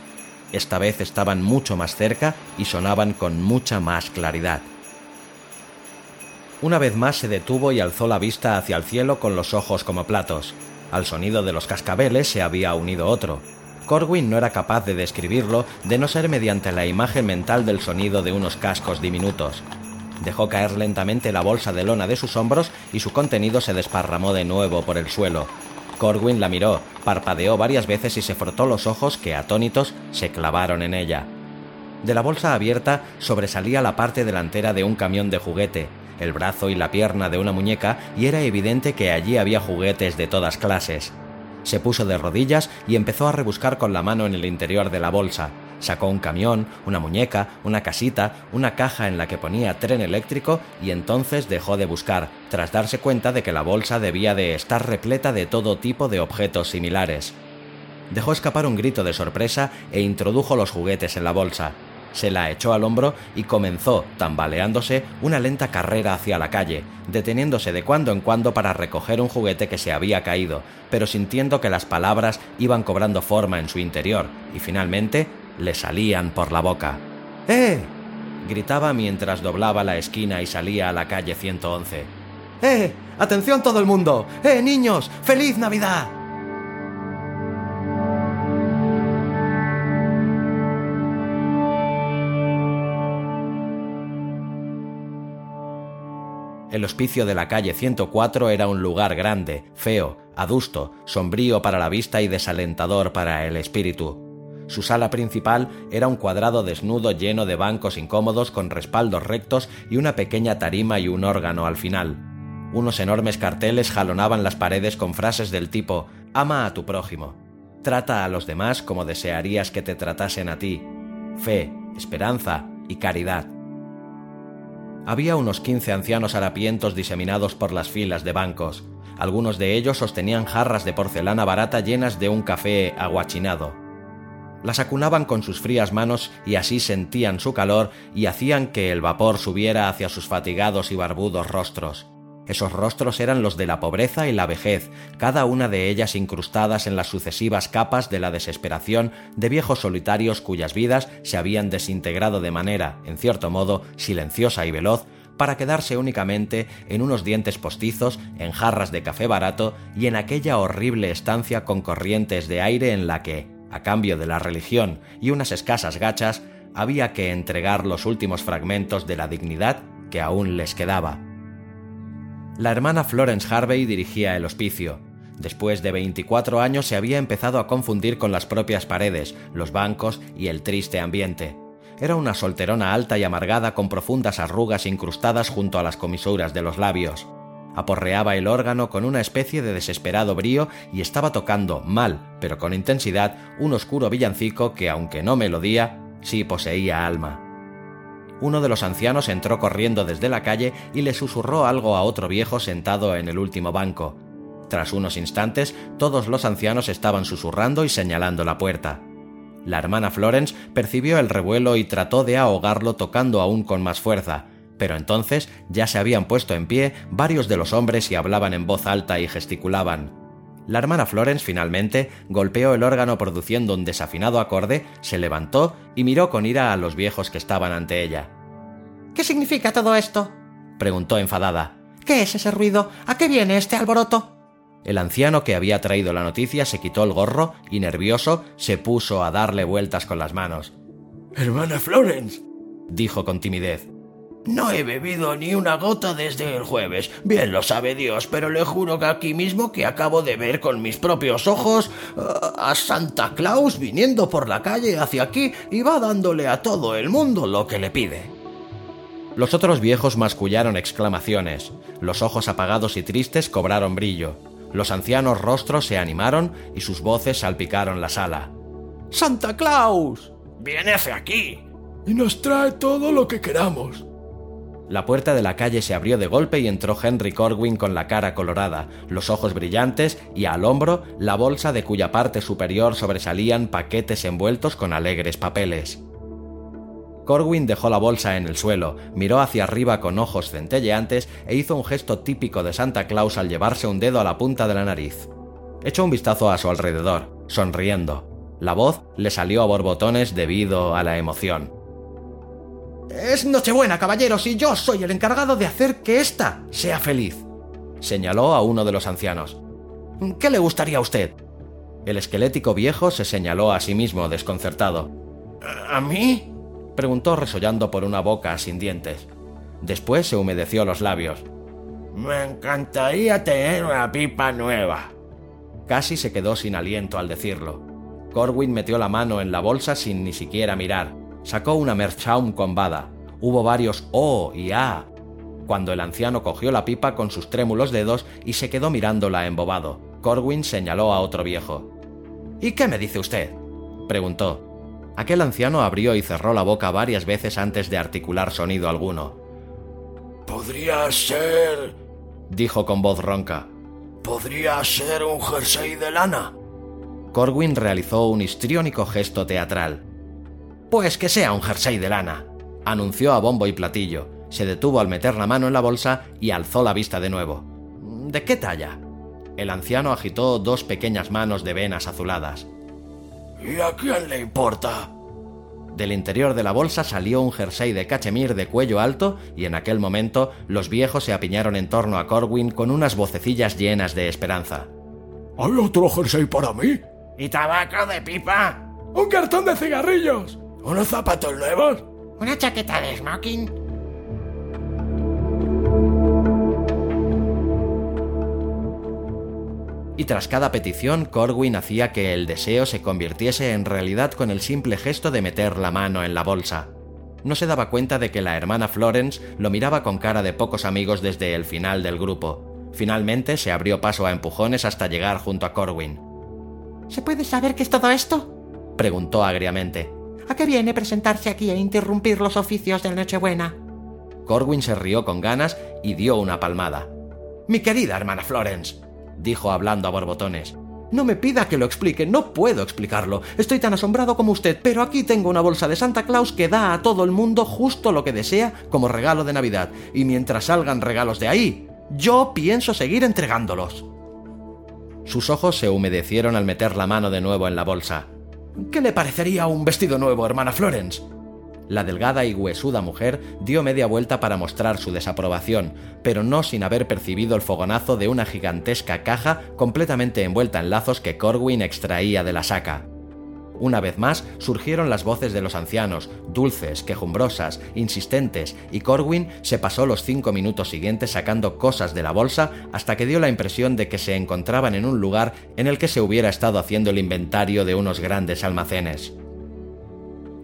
Esta vez estaban mucho más cerca y sonaban con mucha más claridad. Una vez más se detuvo y alzó la vista hacia el cielo con los ojos como platos. Al sonido de los cascabeles se había unido otro. Corwin no era capaz de describirlo de no ser mediante la imagen mental del sonido de unos cascos diminutos. Dejó caer lentamente la bolsa de lona de sus hombros y su contenido se desparramó de nuevo por el suelo, Corwin la miró, parpadeó varias veces y se frotó los ojos que, atónitos, se clavaron en ella. De la bolsa abierta sobresalía la parte delantera de un camión de juguete, el brazo y la pierna de una muñeca, y era evidente que allí había juguetes de todas clases. Se puso de rodillas y empezó a rebuscar con la mano en el interior de la bolsa. Sacó un camión, una muñeca, una casita, una caja en la que ponía tren eléctrico y entonces dejó de buscar, tras darse cuenta de que la bolsa debía de estar repleta de todo tipo de objetos similares. Dejó escapar un grito de sorpresa e introdujo los juguetes en la bolsa. Se la echó al hombro y comenzó, tambaleándose, una lenta carrera hacia la calle, deteniéndose de cuando en cuando para recoger un juguete que se había caído, pero sintiendo que las palabras iban cobrando forma en su interior, y finalmente le salían por la boca. ¡Eh! gritaba mientras doblaba la esquina y salía a la calle 111. ¡Eh! ¡Atención todo el mundo! ¡Eh, niños! ¡Feliz Navidad! El hospicio de la calle 104 era un lugar grande, feo, adusto, sombrío para la vista y desalentador para el espíritu. Su sala principal era un cuadrado desnudo lleno de bancos incómodos con respaldos rectos y una pequeña tarima y un órgano al final. Unos enormes carteles jalonaban las paredes con frases del tipo Ama a tu prójimo. Trata a los demás como desearías que te tratasen a ti. Fe, esperanza y caridad. Había unos quince ancianos harapientos diseminados por las filas de bancos. Algunos de ellos sostenían jarras de porcelana barata llenas de un café aguachinado. Las acunaban con sus frías manos y así sentían su calor y hacían que el vapor subiera hacia sus fatigados y barbudos rostros. Esos rostros eran los de la pobreza y la vejez, cada una de ellas incrustadas en las sucesivas capas de la desesperación de viejos solitarios cuyas vidas se habían desintegrado de manera, en cierto modo, silenciosa y veloz, para quedarse únicamente en unos dientes postizos, en jarras de café barato y en aquella horrible estancia con corrientes de aire en la que, a cambio de la religión y unas escasas gachas, había que entregar los últimos fragmentos de la dignidad que aún les quedaba. La hermana Florence Harvey dirigía el hospicio. Después de 24 años se había empezado a confundir con las propias paredes, los bancos y el triste ambiente. Era una solterona alta y amargada con profundas arrugas incrustadas junto a las comisuras de los labios. Aporreaba el órgano con una especie de desesperado brío y estaba tocando mal, pero con intensidad, un oscuro villancico que, aunque no melodía, sí poseía alma. Uno de los ancianos entró corriendo desde la calle y le susurró algo a otro viejo sentado en el último banco. Tras unos instantes, todos los ancianos estaban susurrando y señalando la puerta. La hermana Florence percibió el revuelo y trató de ahogarlo tocando aún con más fuerza, pero entonces ya se habían puesto en pie varios de los hombres y hablaban en voz alta y gesticulaban. La hermana Florence finalmente golpeó el órgano produciendo un desafinado acorde, se levantó y miró con ira a los viejos que estaban ante ella. ¿Qué significa todo esto? preguntó enfadada. ¿Qué es ese ruido? ¿A qué viene este alboroto? El anciano que había traído la noticia se quitó el gorro y, nervioso, se puso a darle vueltas con las manos. Hermana Florence, dijo con timidez. No he bebido ni una gota desde el jueves. Bien lo sabe Dios, pero le juro que aquí mismo que acabo de ver con mis propios ojos uh, a Santa Claus viniendo por la calle hacia aquí y va dándole a todo el mundo lo que le pide. Los otros viejos mascullaron exclamaciones. Los ojos apagados y tristes cobraron brillo. Los ancianos rostros se animaron y sus voces salpicaron la sala. ¡Santa Claus! ¡Viene hacia aquí! Y nos trae todo lo que queramos. La puerta de la calle se abrió de golpe y entró Henry Corwin con la cara colorada, los ojos brillantes y al hombro la bolsa de cuya parte superior sobresalían paquetes envueltos con alegres papeles. Corwin dejó la bolsa en el suelo, miró hacia arriba con ojos centelleantes e hizo un gesto típico de Santa Claus al llevarse un dedo a la punta de la nariz. Echó un vistazo a su alrededor, sonriendo. La voz le salió a borbotones debido a la emoción. Es Nochebuena, caballeros, y yo soy el encargado de hacer que ésta sea feliz, señaló a uno de los ancianos. ¿Qué le gustaría a usted? El esquelético viejo se señaló a sí mismo desconcertado. ¿A mí? preguntó resollando por una boca sin dientes. Después se humedeció los labios. Me encantaría tener una pipa nueva. Casi se quedó sin aliento al decirlo. Corwin metió la mano en la bolsa sin ni siquiera mirar. Sacó una Merschaum con bada. Hubo varios oh y ah cuando el anciano cogió la pipa con sus trémulos dedos y se quedó mirándola embobado. Corwin señaló a otro viejo. ¿Y qué me dice usted? preguntó. Aquel anciano abrió y cerró la boca varias veces antes de articular sonido alguno. Podría ser... dijo con voz ronca. Podría ser un jersey de lana. Corwin realizó un histriónico gesto teatral. Pues que sea un jersey de lana, anunció a bombo y platillo. Se detuvo al meter la mano en la bolsa y alzó la vista de nuevo. ¿De qué talla? El anciano agitó dos pequeñas manos de venas azuladas. ¿Y a quién le importa? Del interior de la bolsa salió un jersey de cachemir de cuello alto y en aquel momento los viejos se apiñaron en torno a Corwin con unas vocecillas llenas de esperanza. ¿Hay otro jersey para mí? ¿Y tabaco de pipa? ¡Un cartón de cigarrillos! ¿Unos zapatos nuevos? ¿Una chaqueta de smoking? y tras cada petición Corwin hacía que el deseo se convirtiese en realidad con el simple gesto de meter la mano en la bolsa. No se daba cuenta de que la hermana Florence lo miraba con cara de pocos amigos desde el final del grupo. Finalmente se abrió paso a empujones hasta llegar junto a Corwin. ¿Se puede saber qué es todo esto? preguntó agriamente. ¿A qué viene presentarse aquí e interrumpir los oficios del Nochebuena? Corwin se rió con ganas y dio una palmada. Mi querida hermana Florence, dijo hablando a borbotones. No me pida que lo explique, no puedo explicarlo. Estoy tan asombrado como usted, pero aquí tengo una bolsa de Santa Claus que da a todo el mundo justo lo que desea como regalo de Navidad. Y mientras salgan regalos de ahí, yo pienso seguir entregándolos. Sus ojos se humedecieron al meter la mano de nuevo en la bolsa. ¿Qué le parecería un vestido nuevo, hermana Florence? La delgada y huesuda mujer dio media vuelta para mostrar su desaprobación, pero no sin haber percibido el fogonazo de una gigantesca caja completamente envuelta en lazos que Corwin extraía de la saca. Una vez más surgieron las voces de los ancianos, dulces, quejumbrosas, insistentes, y Corwin se pasó los cinco minutos siguientes sacando cosas de la bolsa hasta que dio la impresión de que se encontraban en un lugar en el que se hubiera estado haciendo el inventario de unos grandes almacenes.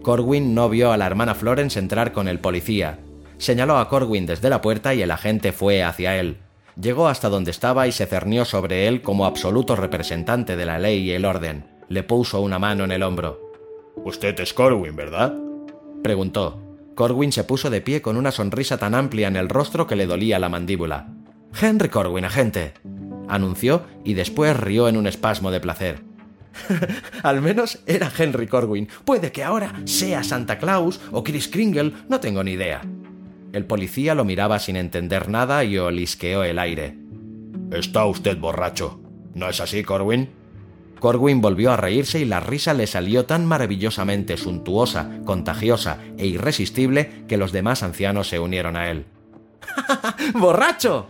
Corwin no vio a la hermana Florence entrar con el policía. Señaló a Corwin desde la puerta y el agente fue hacia él. Llegó hasta donde estaba y se cernió sobre él como absoluto representante de la ley y el orden. Le puso una mano en el hombro. Usted es Corwin, ¿verdad? Preguntó. Corwin se puso de pie con una sonrisa tan amplia en el rostro que le dolía la mandíbula. Henry Corwin, agente, anunció y después rió en un espasmo de placer. <laughs> Al menos era Henry Corwin. Puede que ahora sea Santa Claus o Chris Kringle, no tengo ni idea. El policía lo miraba sin entender nada y olisqueó el aire. Está usted borracho. ¿No es así, Corwin? Corwin volvió a reírse y la risa le salió tan maravillosamente suntuosa, contagiosa e irresistible que los demás ancianos se unieron a él. <laughs> ¡Borracho!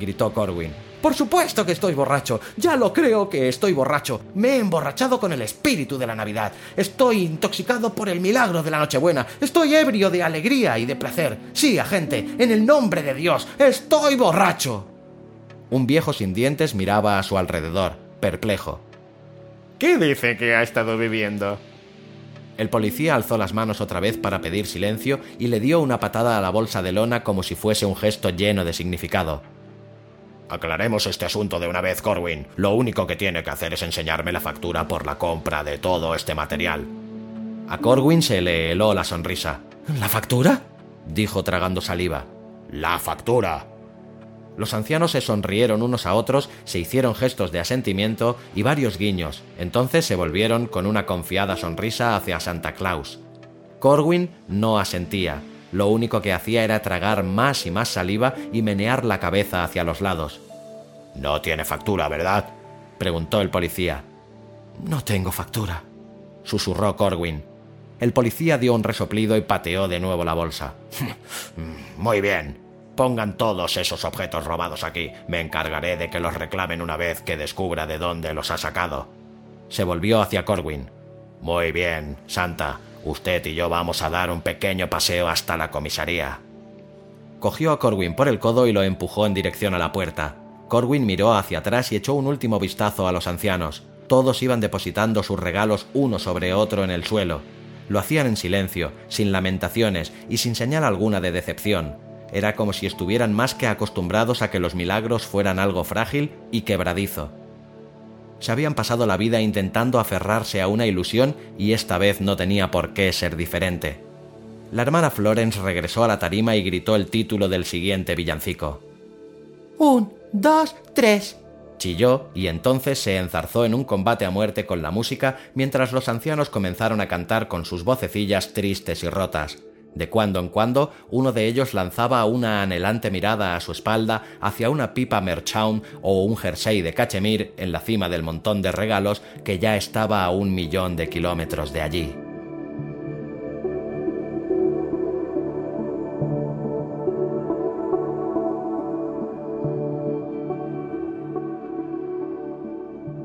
gritó Corwin. Por supuesto que estoy borracho. Ya lo creo que estoy borracho. Me he emborrachado con el espíritu de la Navidad. Estoy intoxicado por el milagro de la Nochebuena. Estoy ebrio de alegría y de placer. Sí, agente, en el nombre de Dios, estoy borracho. Un viejo sin dientes miraba a su alrededor, perplejo. ¿Qué dice que ha estado viviendo? El policía alzó las manos otra vez para pedir silencio y le dio una patada a la bolsa de lona como si fuese un gesto lleno de significado. Aclaremos este asunto de una vez, Corwin. Lo único que tiene que hacer es enseñarme la factura por la compra de todo este material. A Corwin se le heló la sonrisa. ¿La factura? dijo tragando saliva. La factura. Los ancianos se sonrieron unos a otros, se hicieron gestos de asentimiento y varios guiños. Entonces se volvieron con una confiada sonrisa hacia Santa Claus. Corwin no asentía, lo único que hacía era tragar más y más saliva y menear la cabeza hacia los lados. No tiene factura, ¿verdad? preguntó el policía. No tengo factura, susurró Corwin. El policía dio un resoplido y pateó de nuevo la bolsa. <laughs> Muy bien. Pongan todos esos objetos robados aquí. Me encargaré de que los reclamen una vez que descubra de dónde los ha sacado. Se volvió hacia Corwin. Muy bien, Santa. Usted y yo vamos a dar un pequeño paseo hasta la comisaría. Cogió a Corwin por el codo y lo empujó en dirección a la puerta. Corwin miró hacia atrás y echó un último vistazo a los ancianos. Todos iban depositando sus regalos uno sobre otro en el suelo. Lo hacían en silencio, sin lamentaciones y sin señal alguna de decepción. Era como si estuvieran más que acostumbrados a que los milagros fueran algo frágil y quebradizo se habían pasado la vida intentando aferrarse a una ilusión y esta vez no tenía por qué ser diferente. La hermana Florence regresó a la tarima y gritó el título del siguiente villancico. Un, dos, tres. Chilló y entonces se enzarzó en un combate a muerte con la música mientras los ancianos comenzaron a cantar con sus vocecillas tristes y rotas. De cuando en cuando, uno de ellos lanzaba una anhelante mirada a su espalda hacia una pipa Merchaun o un jersey de cachemir en la cima del montón de regalos que ya estaba a un millón de kilómetros de allí.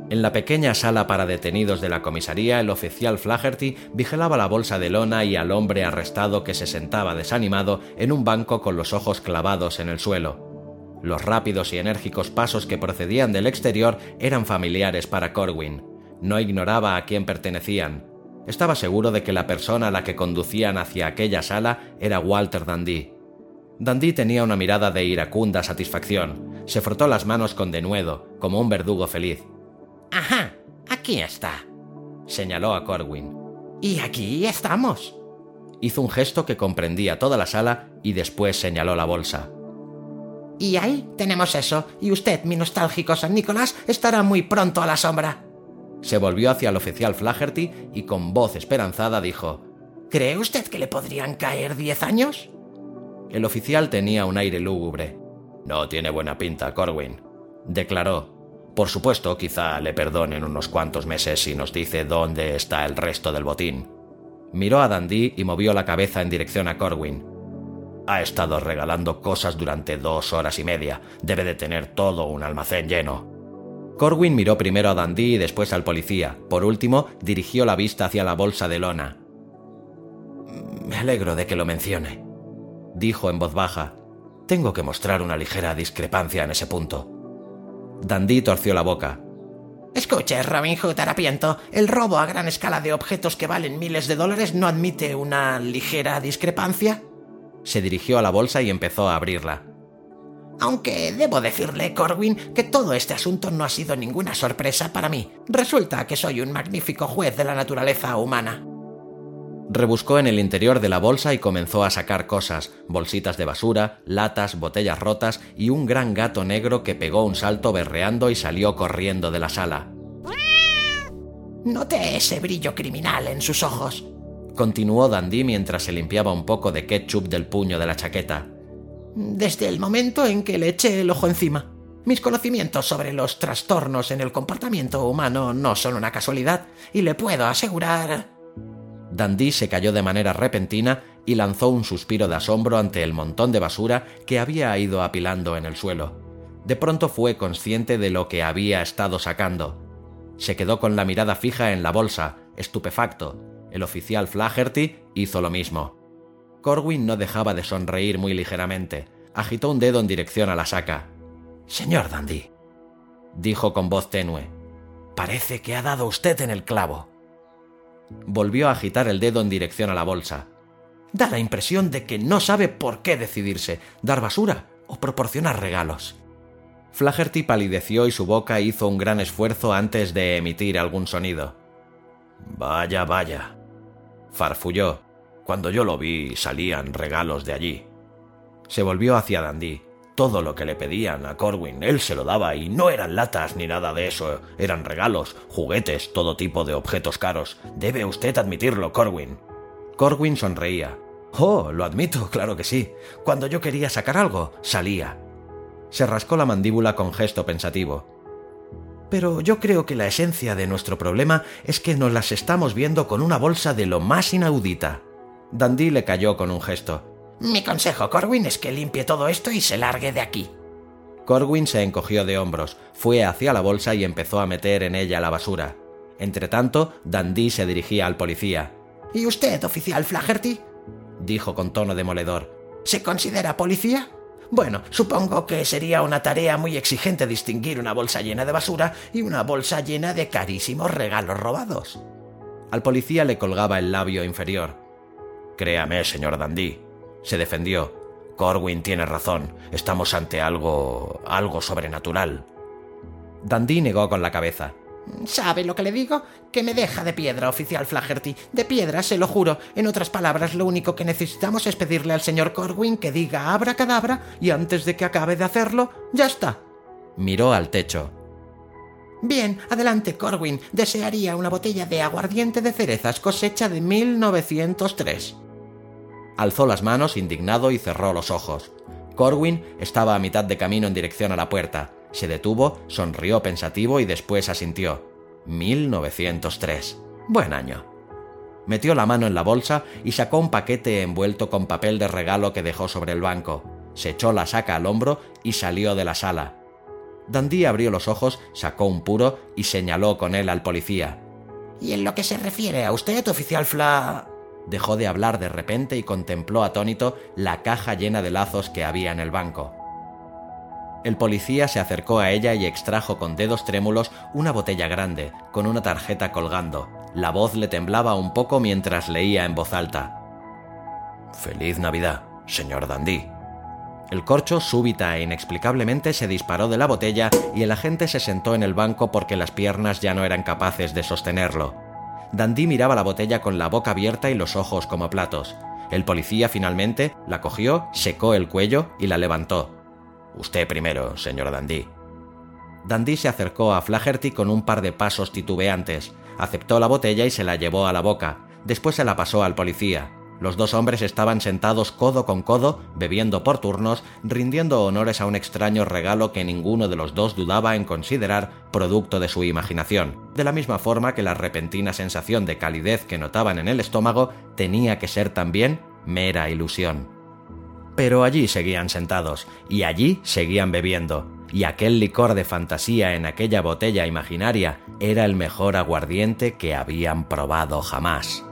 En la pequeña sala para detenidos de la comisaría, el oficial Flaherty vigilaba la bolsa de lona y al hombre arrestado que se sentaba desanimado en un banco con los ojos clavados en el suelo. Los rápidos y enérgicos pasos que procedían del exterior eran familiares para Corwin. No ignoraba a quién pertenecían. Estaba seguro de que la persona a la que conducían hacia aquella sala era Walter Dundee. Dundee tenía una mirada de iracunda satisfacción. Se frotó las manos con denuedo, como un verdugo feliz. Ajá, aquí está. Señaló a Corwin. Y aquí estamos. Hizo un gesto que comprendía toda la sala y después señaló la bolsa. Y ahí tenemos eso, y usted, mi nostálgico San Nicolás, estará muy pronto a la sombra. Se volvió hacia el oficial Flaherty y con voz esperanzada dijo ¿Cree usted que le podrían caer diez años? El oficial tenía un aire lúgubre. No tiene buena pinta, Corwin, declaró. Por supuesto, quizá le perdonen unos cuantos meses si nos dice dónde está el resto del botín. Miró a Dandy y movió la cabeza en dirección a Corwin. Ha estado regalando cosas durante dos horas y media. Debe de tener todo un almacén lleno. Corwin miró primero a Dandy y después al policía. Por último, dirigió la vista hacia la bolsa de lona. Me alegro de que lo mencione, dijo en voz baja. Tengo que mostrar una ligera discrepancia en ese punto. Dandy torció la boca. Escuche, Robin Hood el robo a gran escala de objetos que valen miles de dólares no admite una ligera discrepancia. Se dirigió a la bolsa y empezó a abrirla. Aunque debo decirle, Corwin, que todo este asunto no ha sido ninguna sorpresa para mí. Resulta que soy un magnífico juez de la naturaleza humana. Rebuscó en el interior de la bolsa y comenzó a sacar cosas, bolsitas de basura, latas, botellas rotas y un gran gato negro que pegó un salto berreando y salió corriendo de la sala. Noté ese brillo criminal en sus ojos. Continuó Dandy mientras se limpiaba un poco de ketchup del puño de la chaqueta. Desde el momento en que le eché el ojo encima. Mis conocimientos sobre los trastornos en el comportamiento humano no son una casualidad, y le puedo asegurar Dandy se cayó de manera repentina y lanzó un suspiro de asombro ante el montón de basura que había ido apilando en el suelo. De pronto fue consciente de lo que había estado sacando. Se quedó con la mirada fija en la bolsa, estupefacto. El oficial Flaherty hizo lo mismo. Corwin no dejaba de sonreír muy ligeramente. Agitó un dedo en dirección a la saca. Señor Dandy, dijo con voz tenue, parece que ha dado usted en el clavo. Volvió a agitar el dedo en dirección a la bolsa. Da la impresión de que no sabe por qué decidirse, dar basura o proporcionar regalos. Flaherty palideció y su boca hizo un gran esfuerzo antes de emitir algún sonido. Vaya, vaya. Farfulló. Cuando yo lo vi salían regalos de allí. Se volvió hacia Dandy. Todo lo que le pedían a Corwin, él se lo daba y no eran latas ni nada de eso, eran regalos, juguetes, todo tipo de objetos caros. Debe usted admitirlo, Corwin. Corwin sonreía. Oh, lo admito, claro que sí. Cuando yo quería sacar algo, salía. Se rascó la mandíbula con gesto pensativo. Pero yo creo que la esencia de nuestro problema es que nos las estamos viendo con una bolsa de lo más inaudita. Dandy le cayó con un gesto. Mi consejo, Corwin, es que limpie todo esto y se largue de aquí. Corwin se encogió de hombros, fue hacia la bolsa y empezó a meter en ella la basura. Entretanto, Dandy se dirigía al policía. ¿Y usted, oficial Flaherty? dijo con tono demoledor. ¿Se considera policía? Bueno, supongo que sería una tarea muy exigente distinguir una bolsa llena de basura y una bolsa llena de carísimos regalos robados. Al policía le colgaba el labio inferior. Créame, señor Dandy, se defendió. Corwin tiene razón. Estamos ante algo. algo sobrenatural. Dandy negó con la cabeza. ¿Sabe lo que le digo? Que me deja de piedra, oficial Flaherty. De piedra, se lo juro. En otras palabras, lo único que necesitamos es pedirle al señor Corwin que diga abra cadabra y antes de que acabe de hacerlo, ya está. Miró al techo. Bien, adelante, Corwin. Desearía una botella de aguardiente de cerezas cosecha de 1903. Alzó las manos indignado y cerró los ojos. Corwin estaba a mitad de camino en dirección a la puerta. Se detuvo, sonrió pensativo y después asintió. 1903. Buen año. Metió la mano en la bolsa y sacó un paquete envuelto con papel de regalo que dejó sobre el banco. Se echó la saca al hombro y salió de la sala. Dandy abrió los ojos, sacó un puro y señaló con él al policía. ¿Y en lo que se refiere a usted, oficial Fla... Dejó de hablar de repente y contempló atónito la caja llena de lazos que había en el banco. El policía se acercó a ella y extrajo con dedos trémulos una botella grande, con una tarjeta colgando. La voz le temblaba un poco mientras leía en voz alta. Feliz Navidad, señor Dandy. El corcho súbita e inexplicablemente se disparó de la botella y el agente se sentó en el banco porque las piernas ya no eran capaces de sostenerlo. Dandy miraba la botella con la boca abierta y los ojos como platos. El policía finalmente la cogió, secó el cuello y la levantó. Usted primero, señor Dandy. Dandy se acercó a Flaherty con un par de pasos titubeantes, aceptó la botella y se la llevó a la boca. Después se la pasó al policía. Los dos hombres estaban sentados codo con codo, bebiendo por turnos, rindiendo honores a un extraño regalo que ninguno de los dos dudaba en considerar producto de su imaginación, de la misma forma que la repentina sensación de calidez que notaban en el estómago tenía que ser también mera ilusión. Pero allí seguían sentados, y allí seguían bebiendo, y aquel licor de fantasía en aquella botella imaginaria era el mejor aguardiente que habían probado jamás.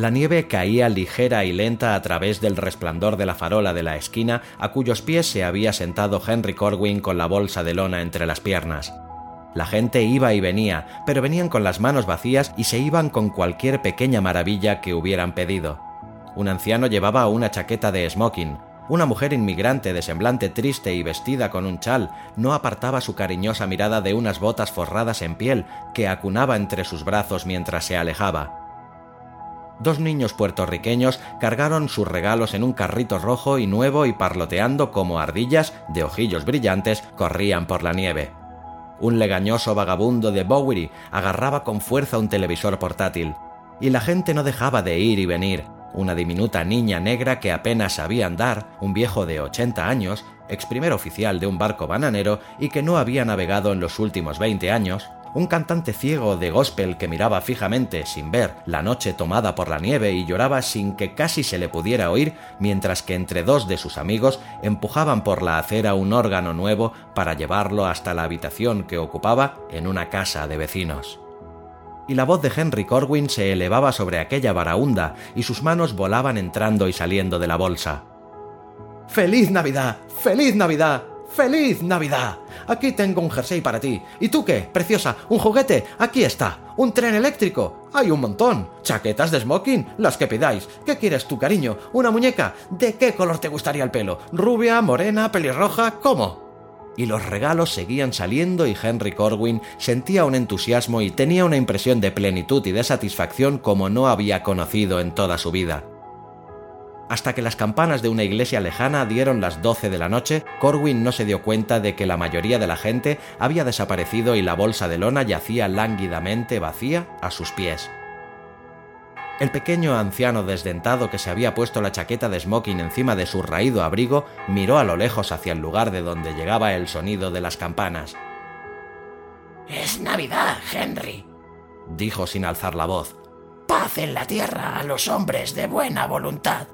La nieve caía ligera y lenta a través del resplandor de la farola de la esquina a cuyos pies se había sentado Henry Corwin con la bolsa de lona entre las piernas. La gente iba y venía, pero venían con las manos vacías y se iban con cualquier pequeña maravilla que hubieran pedido. Un anciano llevaba una chaqueta de smoking. Una mujer inmigrante de semblante triste y vestida con un chal no apartaba su cariñosa mirada de unas botas forradas en piel que acunaba entre sus brazos mientras se alejaba. Dos niños puertorriqueños cargaron sus regalos en un carrito rojo y nuevo y parloteando como ardillas de ojillos brillantes corrían por la nieve. Un legañoso vagabundo de Bowery agarraba con fuerza un televisor portátil, y la gente no dejaba de ir y venir. Una diminuta niña negra que apenas sabía andar, un viejo de 80 años, ex primer oficial de un barco bananero y que no había navegado en los últimos 20 años, un cantante ciego de gospel que miraba fijamente, sin ver, la noche tomada por la nieve y lloraba sin que casi se le pudiera oír, mientras que entre dos de sus amigos empujaban por la acera un órgano nuevo para llevarlo hasta la habitación que ocupaba en una casa de vecinos. Y la voz de Henry Corwin se elevaba sobre aquella baraunda y sus manos volaban entrando y saliendo de la bolsa. ¡Feliz Navidad! ¡Feliz Navidad! ¡Feliz Navidad! Aquí tengo un jersey para ti. ¿Y tú qué, preciosa? ¿Un juguete? Aquí está. ¿Un tren eléctrico? Hay un montón. ¿Chaquetas de smoking? Las que pidáis. ¿Qué quieres tu cariño? ¿Una muñeca? ¿De qué color te gustaría el pelo? ¿Rubia, morena, pelirroja? ¿Cómo? Y los regalos seguían saliendo y Henry Corwin sentía un entusiasmo y tenía una impresión de plenitud y de satisfacción como no había conocido en toda su vida. Hasta que las campanas de una iglesia lejana dieron las doce de la noche, Corwin no se dio cuenta de que la mayoría de la gente había desaparecido y la bolsa de lona yacía lánguidamente vacía a sus pies. El pequeño anciano desdentado que se había puesto la chaqueta de smoking encima de su raído abrigo miró a lo lejos hacia el lugar de donde llegaba el sonido de las campanas. Es Navidad, Henry, dijo sin alzar la voz. Paz en la tierra a los hombres de buena voluntad.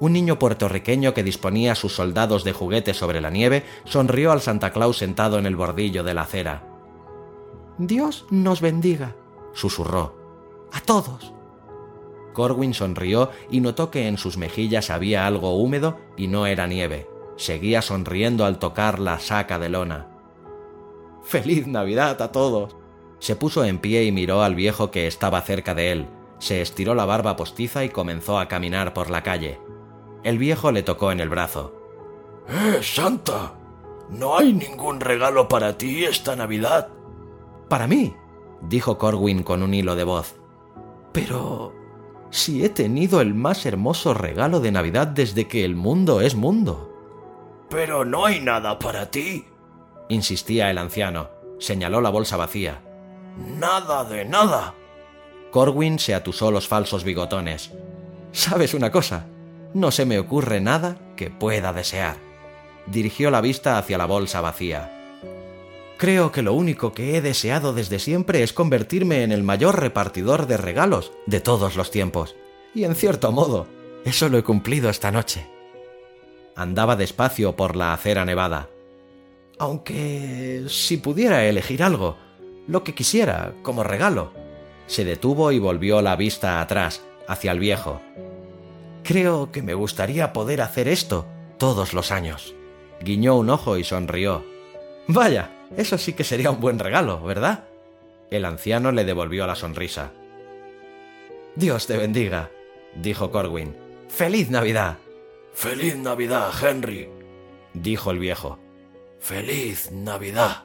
Un niño puertorriqueño que disponía sus soldados de juguete sobre la nieve sonrió al Santa Claus sentado en el bordillo de la acera. Dios nos bendiga, susurró. A todos. Corwin sonrió y notó que en sus mejillas había algo húmedo y no era nieve. Seguía sonriendo al tocar la saca de lona. ¡Feliz Navidad a todos! Se puso en pie y miró al viejo que estaba cerca de él. Se estiró la barba postiza y comenzó a caminar por la calle. El viejo le tocó en el brazo. ¡Eh, Santa! ¿No hay ningún regalo para ti esta Navidad? Para mí, dijo Corwin con un hilo de voz. Pero... si he tenido el más hermoso regalo de Navidad desde que el mundo es mundo. Pero no hay nada para ti, insistía el anciano. Señaló la bolsa vacía. Nada de nada. Corwin se atusó los falsos bigotones. ¿Sabes una cosa? No se me ocurre nada que pueda desear. Dirigió la vista hacia la bolsa vacía. Creo que lo único que he deseado desde siempre es convertirme en el mayor repartidor de regalos de todos los tiempos. Y en cierto modo, eso lo he cumplido esta noche. Andaba despacio por la acera nevada. Aunque si pudiera elegir algo, lo que quisiera, como regalo. Se detuvo y volvió la vista atrás, hacia el viejo. Creo que me gustaría poder hacer esto todos los años. Guiñó un ojo y sonrió. Vaya, eso sí que sería un buen regalo, ¿verdad? El anciano le devolvió la sonrisa. Dios te bendiga, dijo Corwin. ¡Feliz Navidad! ¡Feliz Navidad, Henry! dijo el viejo. ¡Feliz Navidad!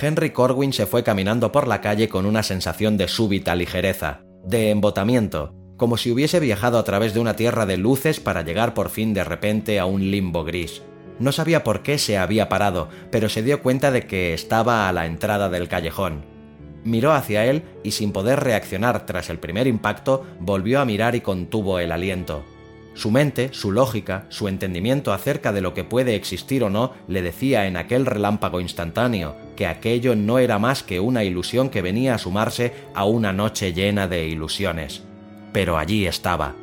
Henry Corwin se fue caminando por la calle con una sensación de súbita ligereza, de embotamiento, como si hubiese viajado a través de una tierra de luces para llegar por fin de repente a un limbo gris. No sabía por qué se había parado, pero se dio cuenta de que estaba a la entrada del callejón. Miró hacia él y sin poder reaccionar tras el primer impacto, volvió a mirar y contuvo el aliento. Su mente, su lógica, su entendimiento acerca de lo que puede existir o no, le decía en aquel relámpago instantáneo que aquello no era más que una ilusión que venía a sumarse a una noche llena de ilusiones pero allí estaba.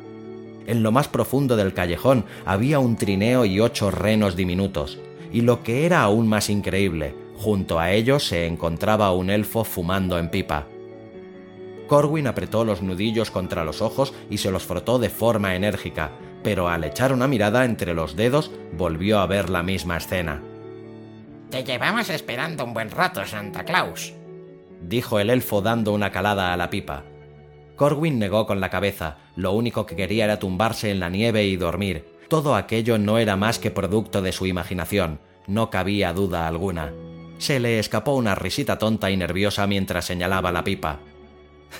En lo más profundo del callejón había un trineo y ocho renos diminutos, y lo que era aún más increíble, junto a ellos se encontraba un elfo fumando en pipa. Corwin apretó los nudillos contra los ojos y se los frotó de forma enérgica, pero al echar una mirada entre los dedos volvió a ver la misma escena. Te llevamos esperando un buen rato, Santa Claus, dijo el elfo dando una calada a la pipa. Corwin negó con la cabeza, lo único que quería era tumbarse en la nieve y dormir. Todo aquello no era más que producto de su imaginación, no cabía duda alguna. Se le escapó una risita tonta y nerviosa mientras señalaba la pipa.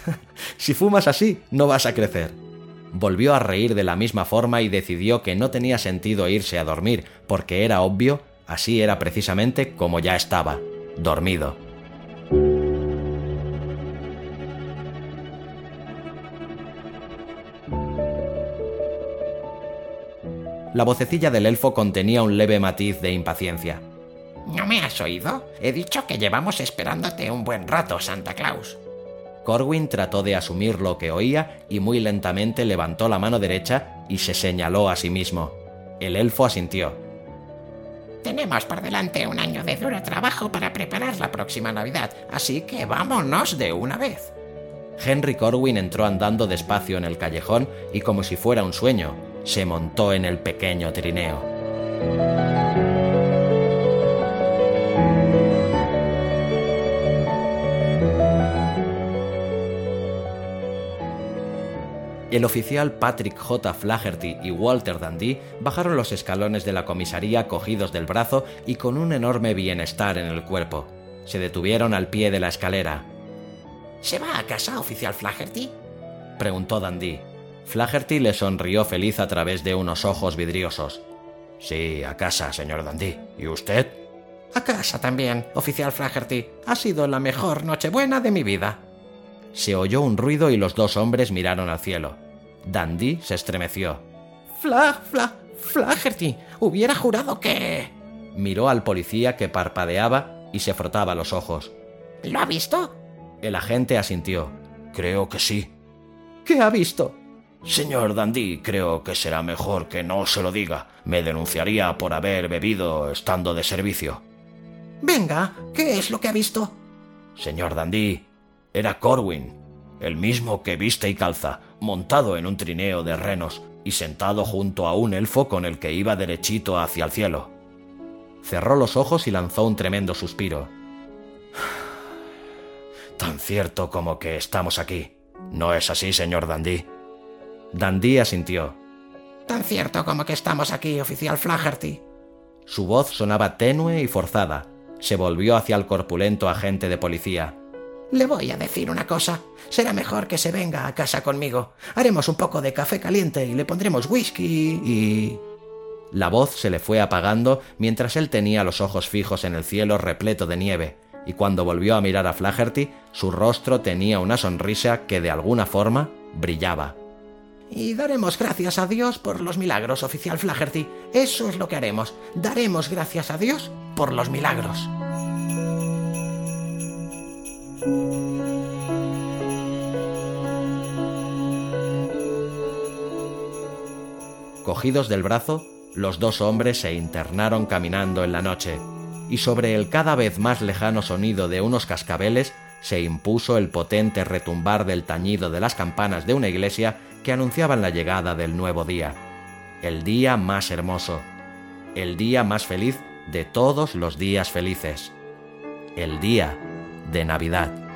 <laughs> si fumas así, no vas a crecer. Volvió a reír de la misma forma y decidió que no tenía sentido irse a dormir, porque era obvio, así era precisamente como ya estaba, dormido. La vocecilla del elfo contenía un leve matiz de impaciencia. ¿No me has oído? He dicho que llevamos esperándote un buen rato, Santa Claus. Corwin trató de asumir lo que oía y muy lentamente levantó la mano derecha y se señaló a sí mismo. El elfo asintió. Tenemos por delante un año de duro trabajo para preparar la próxima Navidad, así que vámonos de una vez. Henry Corwin entró andando despacio en el callejón y como si fuera un sueño, se montó en el pequeño trineo. El oficial Patrick J. Flaherty y Walter Dundee bajaron los escalones de la comisaría cogidos del brazo y con un enorme bienestar en el cuerpo. Se detuvieron al pie de la escalera. ¿Se va a casa, oficial Flaherty? preguntó Dundee. Flaherty le sonrió feliz a través de unos ojos vidriosos. Sí, a casa, señor Dundee. ¿Y usted? A casa también, oficial Flaherty. Ha sido la mejor Nochebuena de mi vida. Se oyó un ruido y los dos hombres miraron al cielo. Dandy se estremeció. Fla, Fla, Flaherty, hubiera jurado que... Miró al policía que parpadeaba y se frotaba los ojos. ¿Lo ha visto? El agente asintió. Creo que sí. ¿Qué ha visto? Señor Dandy, creo que será mejor que no se lo diga. Me denunciaría por haber bebido estando de servicio. Venga, ¿qué es lo que ha visto? Señor Dandy, era Corwin, el mismo que viste y calza, montado en un trineo de renos y sentado junto a un elfo con el que iba derechito hacia el cielo. Cerró los ojos y lanzó un tremendo suspiro. <sighs> Tan cierto como que estamos aquí. ¿No es así, señor Dandy? Dandy asintió. Tan cierto como que estamos aquí, oficial Flaherty. Su voz sonaba tenue y forzada. Se volvió hacia el corpulento agente de policía. Le voy a decir una cosa. Será mejor que se venga a casa conmigo. Haremos un poco de café caliente y le pondremos whisky y... La voz se le fue apagando mientras él tenía los ojos fijos en el cielo repleto de nieve, y cuando volvió a mirar a Flaherty, su rostro tenía una sonrisa que de alguna forma brillaba. Y daremos gracias a Dios por los milagros, oficial Flaherty. Eso es lo que haremos. Daremos gracias a Dios por los milagros. Cogidos del brazo, los dos hombres se internaron caminando en la noche, y sobre el cada vez más lejano sonido de unos cascabeles se impuso el potente retumbar del tañido de las campanas de una iglesia que anunciaban la llegada del nuevo día, el día más hermoso, el día más feliz de todos los días felices, el día de Navidad.